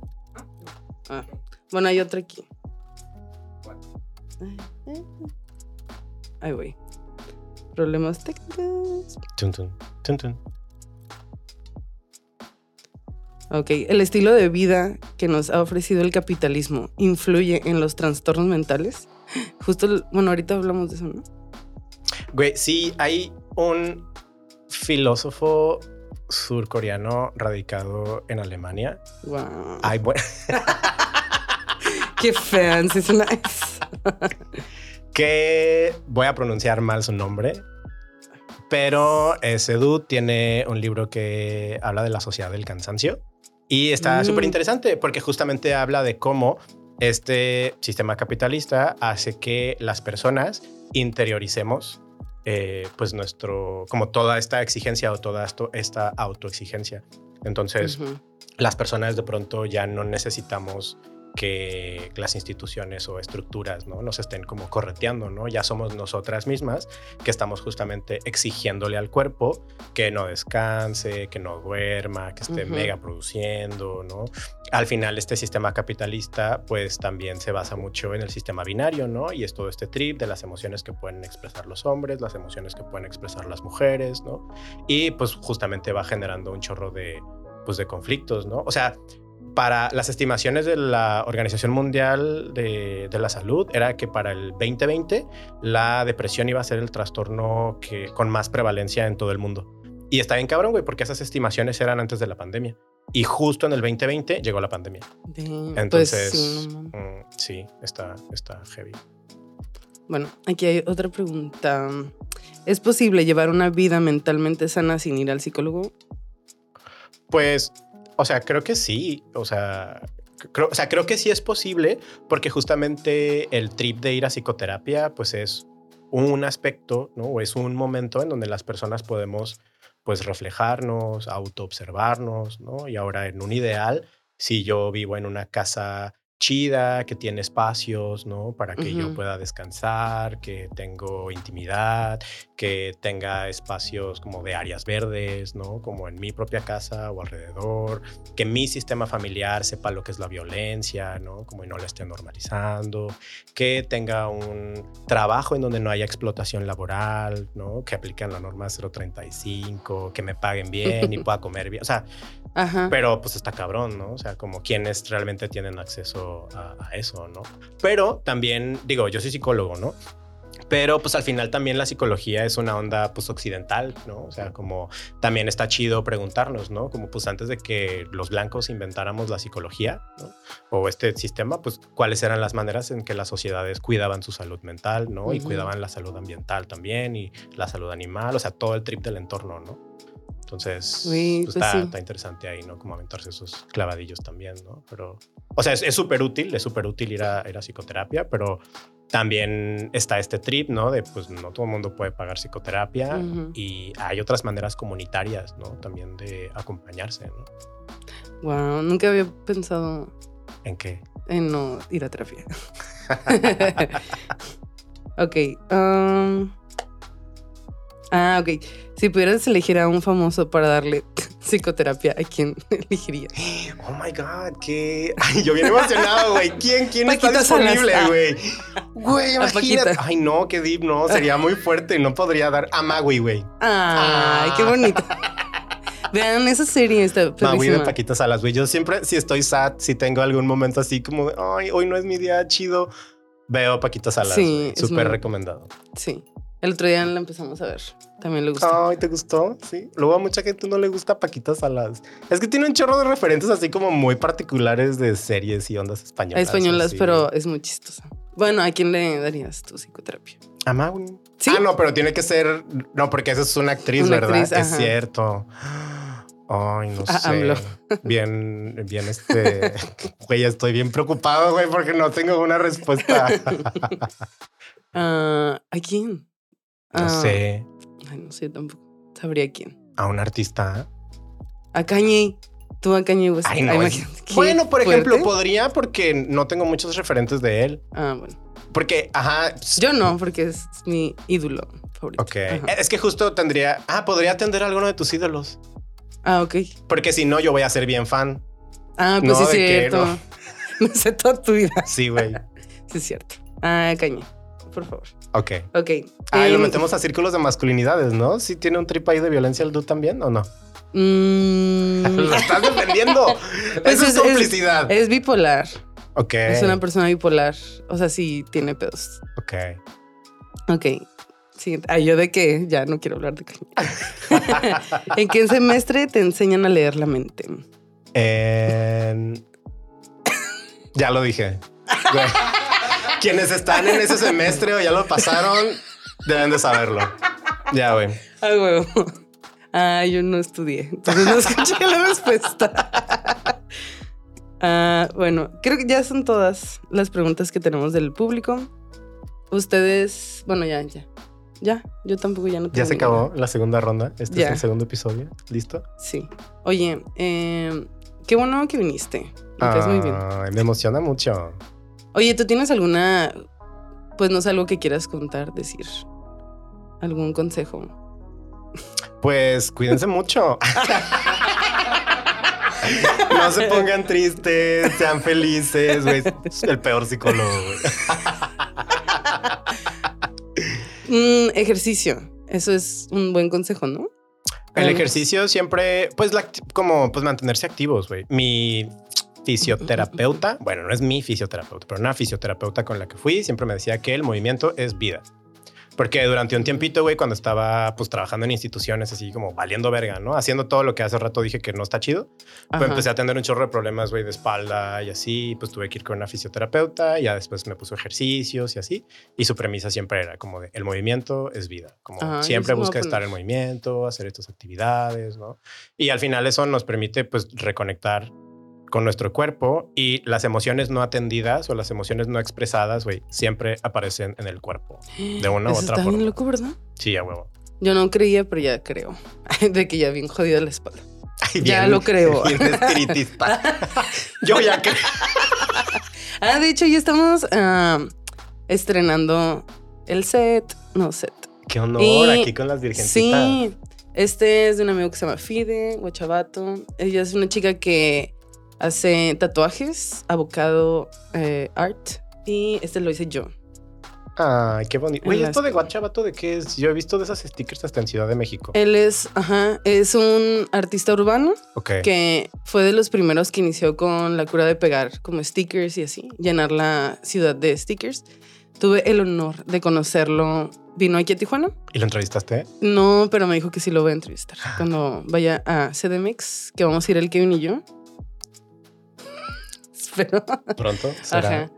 Ah. Bueno, hay otra aquí. Ay, güey. Problemas técnicos. Tun, tun, tun, tun. Ok, el estilo de vida que nos ha ofrecido el capitalismo influye en los trastornos mentales. Justo, bueno, ahorita hablamos de eso, ¿no? Güey, sí, hay un filósofo surcoreano radicado en Alemania. Wow. Ay, bueno, Qué fancy suena eso. que voy a pronunciar mal su nombre, pero ese dude tiene un libro que habla de la sociedad del cansancio y está Mm. súper interesante porque justamente habla de cómo este sistema capitalista hace que las personas interioricemos eh, pues nuestro, como toda esta exigencia o toda esto, esta autoexigencia. Entonces, las personas de pronto ya no necesitamos que las instituciones o estructuras ¿no? nos estén como correteando, ¿no? Ya somos nosotras mismas que estamos justamente exigiéndole al cuerpo que no descanse, que no duerma, que esté mega produciendo, ¿no? Al final este sistema capitalista pues también se basa mucho en el sistema binario, ¿no? Y es todo este trip de las emociones que pueden expresar los hombres, las emociones que pueden expresar las mujeres, ¿no? Y pues justamente va generando un chorro de, pues, de conflictos, ¿no? O sea, para las estimaciones de la Organización Mundial de, de, la Salud era que para el 2020 la depresión iba a ser el trastorno que, con más prevalencia en todo el mundo. Y está bien cabrón, güey, porque esas estimaciones eran antes de la pandemia. Y justo en el 2020 llegó la pandemia. Pues Entonces, sí, no mm, sí, está, está heavy. Bueno, aquí hay otra pregunta. ¿Es posible llevar una vida mentalmente sana sin ir al psicólogo? Pues, o sea, creo que sí. O sea, creo, o sea, creo que sí es posible porque justamente el trip de ir a psicoterapia, pues es un aspecto, ¿no? O es un momento en donde las personas podemos, pues, reflejarnos, autoobservarnos, ¿no? Y ahora en un ideal, si yo vivo en una casa chida, que tiene espacios, ¿no? Para que yo pueda descansar, que tengo intimidad, que tenga espacios como de áreas verdes, ¿no? Como en mi propia casa o alrededor, que mi sistema familiar sepa lo que es la violencia, ¿no? Como y no la esté normalizando, que tenga un trabajo en donde no haya explotación laboral, ¿no? Que apliquen la norma 035, que me paguen bien y pueda comer bien, o sea, Ajá. pero pues está cabrón, ¿no? O sea, como quienes realmente tienen acceso a, a eso, ¿no? Pero también, digo, yo soy psicólogo, ¿no? Pero pues al final también la psicología es una onda pues occidental, ¿no? O sea, como también está chido preguntarnos, ¿no? Como pues antes de que los blancos inventáramos la psicología, ¿no? O este sistema, pues cuáles eran las maneras en que las sociedades cuidaban su salud mental, ¿no? Y cuidaban la salud ambiental también y la salud animal, o sea, todo el trip del entorno, ¿no? Entonces, Uy, pues, pues está, sí. está interesante ahí, ¿no? Como aventarse esos clavadillos también, ¿no? Pero, o sea, es súper útil, es súper útil ir a, ir a psicoterapia, pero también está este trip, ¿no? De pues no todo el mundo puede pagar psicoterapia Ujú. y hay otras maneras comunitarias, ¿no? También de acompañarse, ¿no? Wow, nunca había pensado ¿En qué? en no ir a terapia. ok. um, ah, ok. Si pudieras elegir a un famoso para darle psicoterapia, ¿a quién elegirías? Oh my God, qué. Ay, yo bien emocionado, güey. ¿Quién, quién está disponible, Ah. güey? Güey, imagínate. Ay, no, qué deep, no. Sería muy fuerte. No podría dar a Magui, güey. Ay, qué Ah. bonito. Vean, esa serie está Magui de. Paquita Salas, güey. Yo siempre, si estoy sad, si tengo algún momento así como ay, hoy no es mi día chido, veo Paquita Salas. Sí, Súper muy- recomendado. Sí. El otro día la empezamos a ver. También le gustó. Ay, ¿te gustó? Sí. Luego a mucha gente no le gusta Paquita Salas. Es que tiene un chorro de referentes así como muy particulares de series y ondas españolas. Españolas, así. pero es muy chistosa. Bueno, ¿a quién le darías tu psicoterapia? A Magui. ¿Sí? Ah, no, pero tiene que ser. No, porque esa es una actriz, Una ¿verdad? actriz, es cierto. Ay, no sé. AMLO. Bien, bien, este. Güey, estoy bien preocupado, güey, porque no tengo una respuesta. Ah, ¿A quién? No Ah, sé. Ay, no sé tampoco. Sabría quién. A un artista. A Kanye. Tú a Kanye West. Ay, no. Es- Bueno, por ejemplo, podría porque no tengo muchos referentes de él. Ah, bueno. Porque, ajá. Yo no, porque es mi ídolo favorito. Ok. Ajá. Es que justo tendría. Ah, podría atender a alguno de tus ídolos. Ah, ok. Porque si no, yo voy a ser bien fan. Ah, pues No, sí es que no. Me sé toda tu vida. Sí, güey. Sí es cierto. Ah, Kanye. Por favor. Ok. Ok. Ah, y lo Em, metemos a círculos de masculinidades, ¿no? ¿Sí tiene un trip ahí de violencia el dude también o no? mm, Lo estás defendiendo. Pues Eso es, es- complicidad. es bipolar. ok. Es una persona bipolar. O sea, sí tiene pedos. Ok. Ok. Siguiente. Ah, yo de qué? Ya no quiero hablar de Kanye. ¿En qué semestre te enseñan a leer la mente? En- Ya lo dije. Quienes están en ese semestre o ya lo pasaron, deben de saberlo. Ya, güey. Ah, huevo. Ah, yo no estudié. Entonces no escuché la respuesta. Ah, bueno, creo que ya son todas las preguntas que tenemos del público. Ustedes, bueno, ya, ya. Ya, yo tampoco ya no tengo Ya se ninguna. acabó la segunda ronda. Este Ya. es el segundo episodio. ¿Listo? Sí. Oye, eh, qué bueno que viniste. Muy bien. Ay, me emociona mucho. Oye, ¿tú tienes alguna, pues no sé, algo que quieras contar, decir? ¿Algún consejo? Pues cuídense mucho. No se pongan tristes, sean felices, güey. El peor psicólogo. Mm, ejercicio. Eso es un buen consejo, ¿no? El ejercicio siempre, pues, la, como, pues, mantenerse activos, güey. Mi, fisioterapeuta, bueno, no es mi fisioterapeuta, pero una fisioterapeuta con la que fui, siempre me decía que el movimiento es vida. Porque durante un tiempito, güey, cuando estaba pues trabajando en instituciones así como valiendo verga, ¿no? Haciendo todo lo que hace rato dije que no está chido. Pues Ajá. empecé a tener un chorro de problemas, güey, de espalda y así. Pues tuve que ir con una fisioterapeuta. Ya después me puso ejercicios y así. Y su premisa siempre era como de el movimiento es vida. Como Ajá, siempre busca estar en movimiento, hacer estas actividades, ¿no? Y al final eso nos permite pues reconectar con nuestro cuerpo y las emociones no atendidas o las emociones no expresadas, güey, siempre aparecen en el cuerpo de una u otra está forma. bien loco, ¿verdad? Sí, a huevo. Yo no creía, pero ya creo. De que ya bien jodida la espalda. Ay, Ya bien- lo creo. bien. Yo ya creo. Ah, de hecho, ya estamos ah, estrenando el set. No, set. Qué honor Y- aquí con las virgencitas. Sí. Este es de un amigo que se llama Fide, Guachabato. Ella es una chica que hace tatuajes, abocado eh, art. Y este lo hice yo. Ay, qué bonito. La esto de. Guachabato, ¿de qué es? Yo he visto de esas stickers hasta en Ciudad de México. Él es, ajá, es un artista urbano que fue de los primeros que inició con la cura de pegar como stickers y así, llenar la ciudad de stickers. Tuve el honor de conocerlo. Vino aquí a Tijuana. ¿Y lo entrevistaste? No, pero me dijo que sí lo voy a entrevistar cuando vaya a CDMX, que vamos a ir el Kevin y yo. Espero. Pronto. ¿Será? Ajá.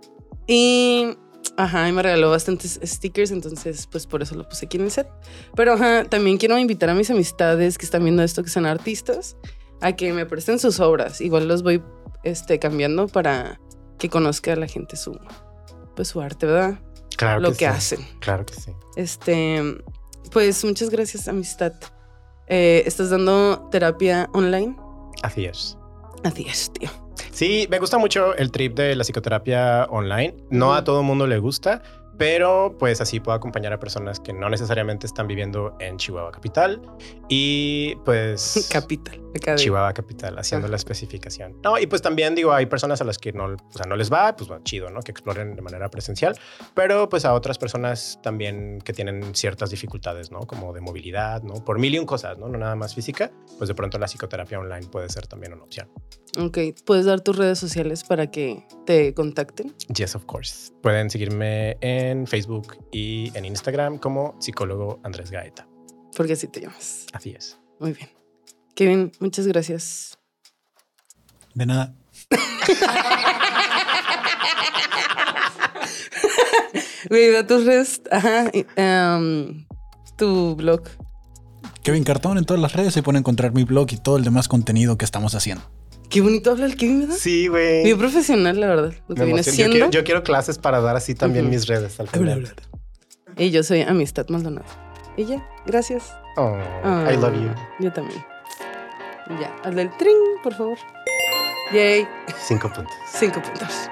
Y ajá, y me regaló bastantes stickers, entonces pues por eso lo puse aquí en el set. Pero ajá, también quiero invitar a mis amistades que están viendo esto, que son artistas, a que me presten sus obras. Igual los voy este, cambiando para que conozca a la gente su, pues, su arte, ¿verdad? Claro lo que, que sí. hacen. Claro que sí. Este, pues muchas gracias, amistad. Eh, ¿Estás dando terapia online? Así es. Así es, tío. Sí, me gusta mucho el trip de la psicoterapia online. No a todo mundo le gusta, pero pues así puedo acompañar a personas que no necesariamente están viviendo en Chihuahua Capital y pues... Capital. Chihuahua Capital, haciendo Ajá. la especificación. No, y pues también digo, hay personas a las que no, o sea, no les va, pues bueno, chido, ¿no? Que exploren de manera presencial, pero pues a otras personas también que tienen ciertas dificultades, ¿no? Como de movilidad, ¿no? Por mil y un cosas, ¿no? No nada más física, pues de pronto la psicoterapia online puede ser también una opción. Ok, ¿puedes dar tus redes sociales para que te contacten? Yes, of course. Pueden seguirme en Facebook y en Instagram como psicólogo Andrés Gaeta. Porque así te llamas. Así es. Muy bien. Kevin, muchas gracias. De nada. Güey, da tus redes. Ajá. em, tu blog. Kevin Cartón en todas las redes se puede encontrar mi blog y todo el demás contenido que estamos haciendo. Qué bonito habla el Kevin, ¿verdad? Sí, güey. Bien profesional, la verdad. Lo que viene. Yo siendo. quiero, yo quiero clases para dar así también mis redes al final. Y yo soy Amistad Maldonado. Y ya, gracias. Oh, I love you. Ah, Yo también. Ya, hazle el tring, por favor. Yay, Cinco puntos. cinco puntos.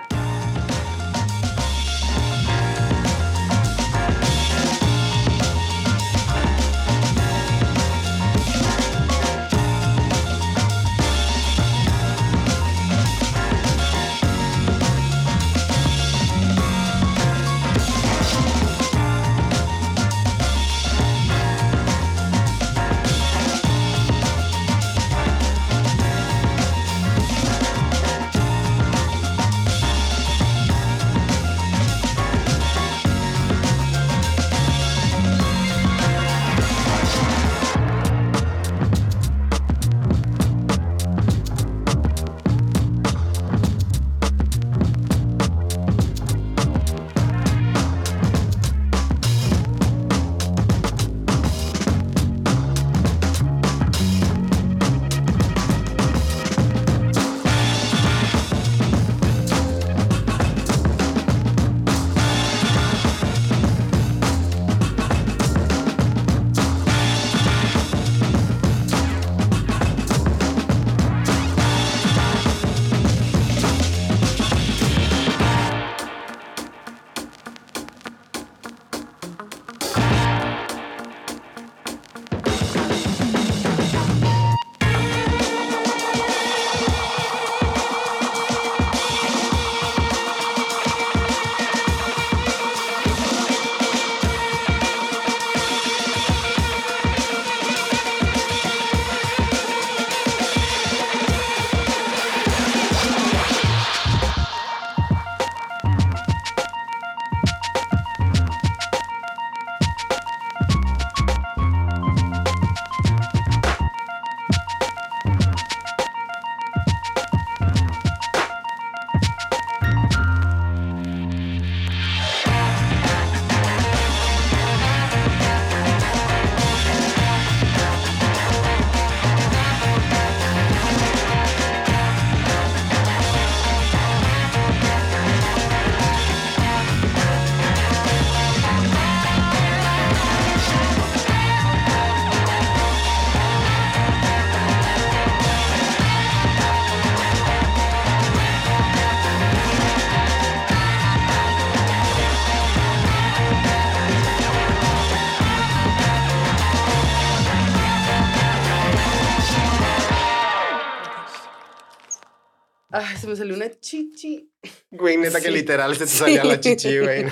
Se me salió una chichi. Güey, neta que literal se te Sí. salía la chichi, güey.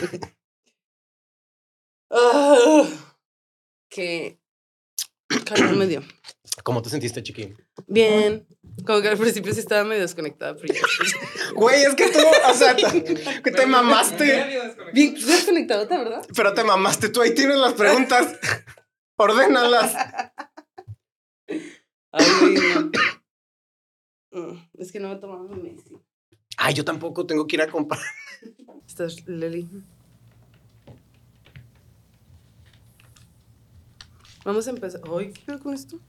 Ah, qué calor me dio. ¿Cómo te sentiste, chiqui? Bien. Como que al principio sí estaba medio desconectada, pero ya Güey, es que tú, o sea, te, que te mamaste. Bien desconectado, ¿verdad? Pero te mamaste. Tú ahí tienes las preguntas. Ordénalas. Ay, no. Mm, Es que no me tomaba mi Messi. Ay, yo tampoco tengo que ir a comprar. Estás Leli. Vamos a empezar. Ay, ¿qué pedo con esto?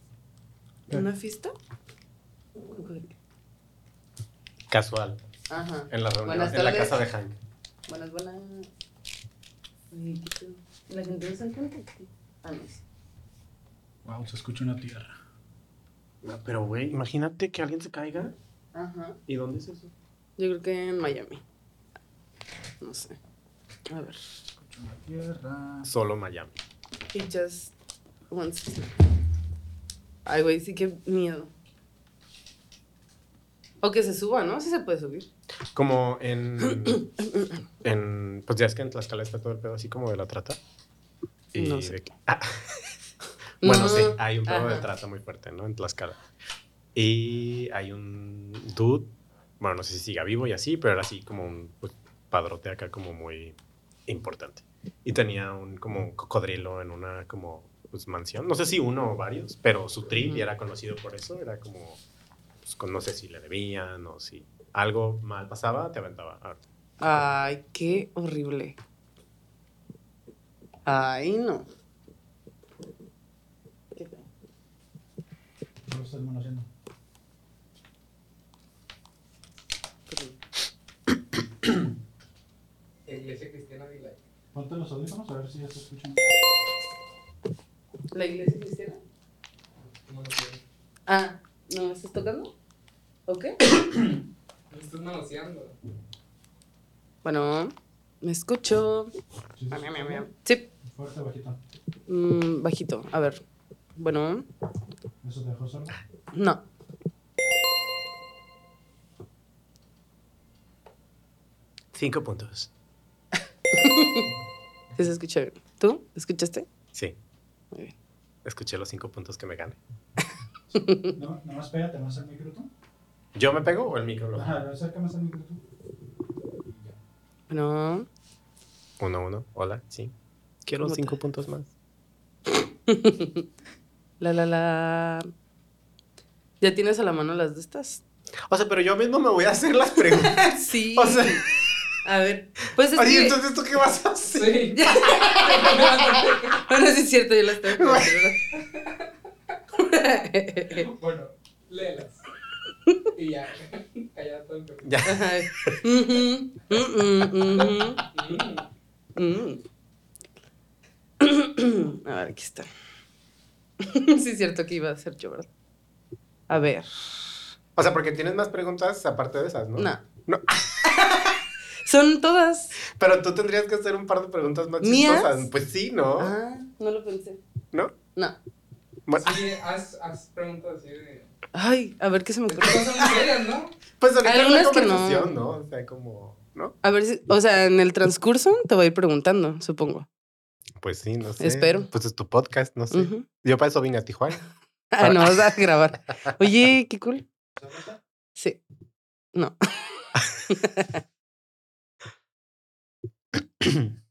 ¿Qué? ¿Una fiesta? Casual. Ajá. En la reunión. Buenas en la casa de Hank. Buenas, buenas. Ay, ¿qué pedo? ¿La gente no sabe cuánto? Ah, no. Wow, se escucha una tierra. Pero, güey, imagínate que alguien se caiga. Ajá. ¿Y dónde es eso? Yo creo que en Miami. No sé. A ver. Escucha una tierra. Solo Miami. He just wants to sleep. Ay, güey, sí que miedo. O que se suba, ¿no? Sí se puede subir. Como en. en pues ya es que en Tlaxcala está todo el pedo así como de la trata. Y No sé. de que- ah, bueno, No. sí, hay un pedo de trata muy fuerte, ¿no? En Tlaxcala. Y hay un dude, bueno, no sé si siga vivo y así, pero era así como un pues, padrote acá como muy importante. Y tenía un como cocodrilo en una como pues, mansión. No sé si uno o varios, pero su trip y era conocido por eso. Era como, pues, con- no sé si le debían o si algo mal pasaba, te aventaba. Ah, Ay, qué horrible. Ay, no. Qué feo. ¿Qué estás manoseando? Perdón. Iglesia Cristiana de la Ponte los audífonos a ver si ya se escuchan. ¿La iglesia cristiana? ¿Cómo lo? Ah, ¿no me estás tocando? ¿Ok? Me estás manoseando. Bueno, me escucho. ¿Sí. Sí, Fuerte o bajito. mm, bajito. A ver. Bueno, ¿Eso te dejó sordo? no. Cinco puntos. Sí se escucha bien. ¿Tú? ¿Escuchaste? Sí, Muy bien. escuché los cinco puntos que me gané. No, nomás pégate más al micro tú. ¿Yo me pego o el micro lo Ajá, acerca más al micro tú. Bueno. Uno, uno. Hola, sí. Quiero ¿Cómo cinco te- puntos más. La, la, la. ¿Ya tienes a la mano las de estas? O sea, pero yo mismo me voy a hacer las preguntas. Sí. O sea, A ver. Pues es oye, que... entonces ¿tú qué vas a hacer? Sí. Bueno, sí es cierto, yo las tengo. bueno, léelas. Y ya. Callada todo el tiempo. Ya. Mm. Mm. A ver, aquí está. Sí es cierto que iba a ser yo, ¿verdad? A ver. O sea, porque tienes más preguntas aparte de esas, ¿no? No. No. Son todas. Pero tú tendrías que hacer un par de preguntas más ¿Mías? chistosas. Pues sí, ¿no? Ah, no lo pensé. ¿No? No. Bueno, Sí, haz, haz preguntas así de. Ay, a ver qué se me ocurre. Serias, ¿no? pues ahorita es la Algunas que no. conversación, ¿no? O sea, como, ¿no? A ver si, o sea, en el transcurso te voy a ir preguntando, supongo. Pues sí, no sé. Espero. Pues es tu podcast, no sé. Yo para eso vine a Tijuana. Ah, no, vas a grabar. Oye, qué cool. Sí. No.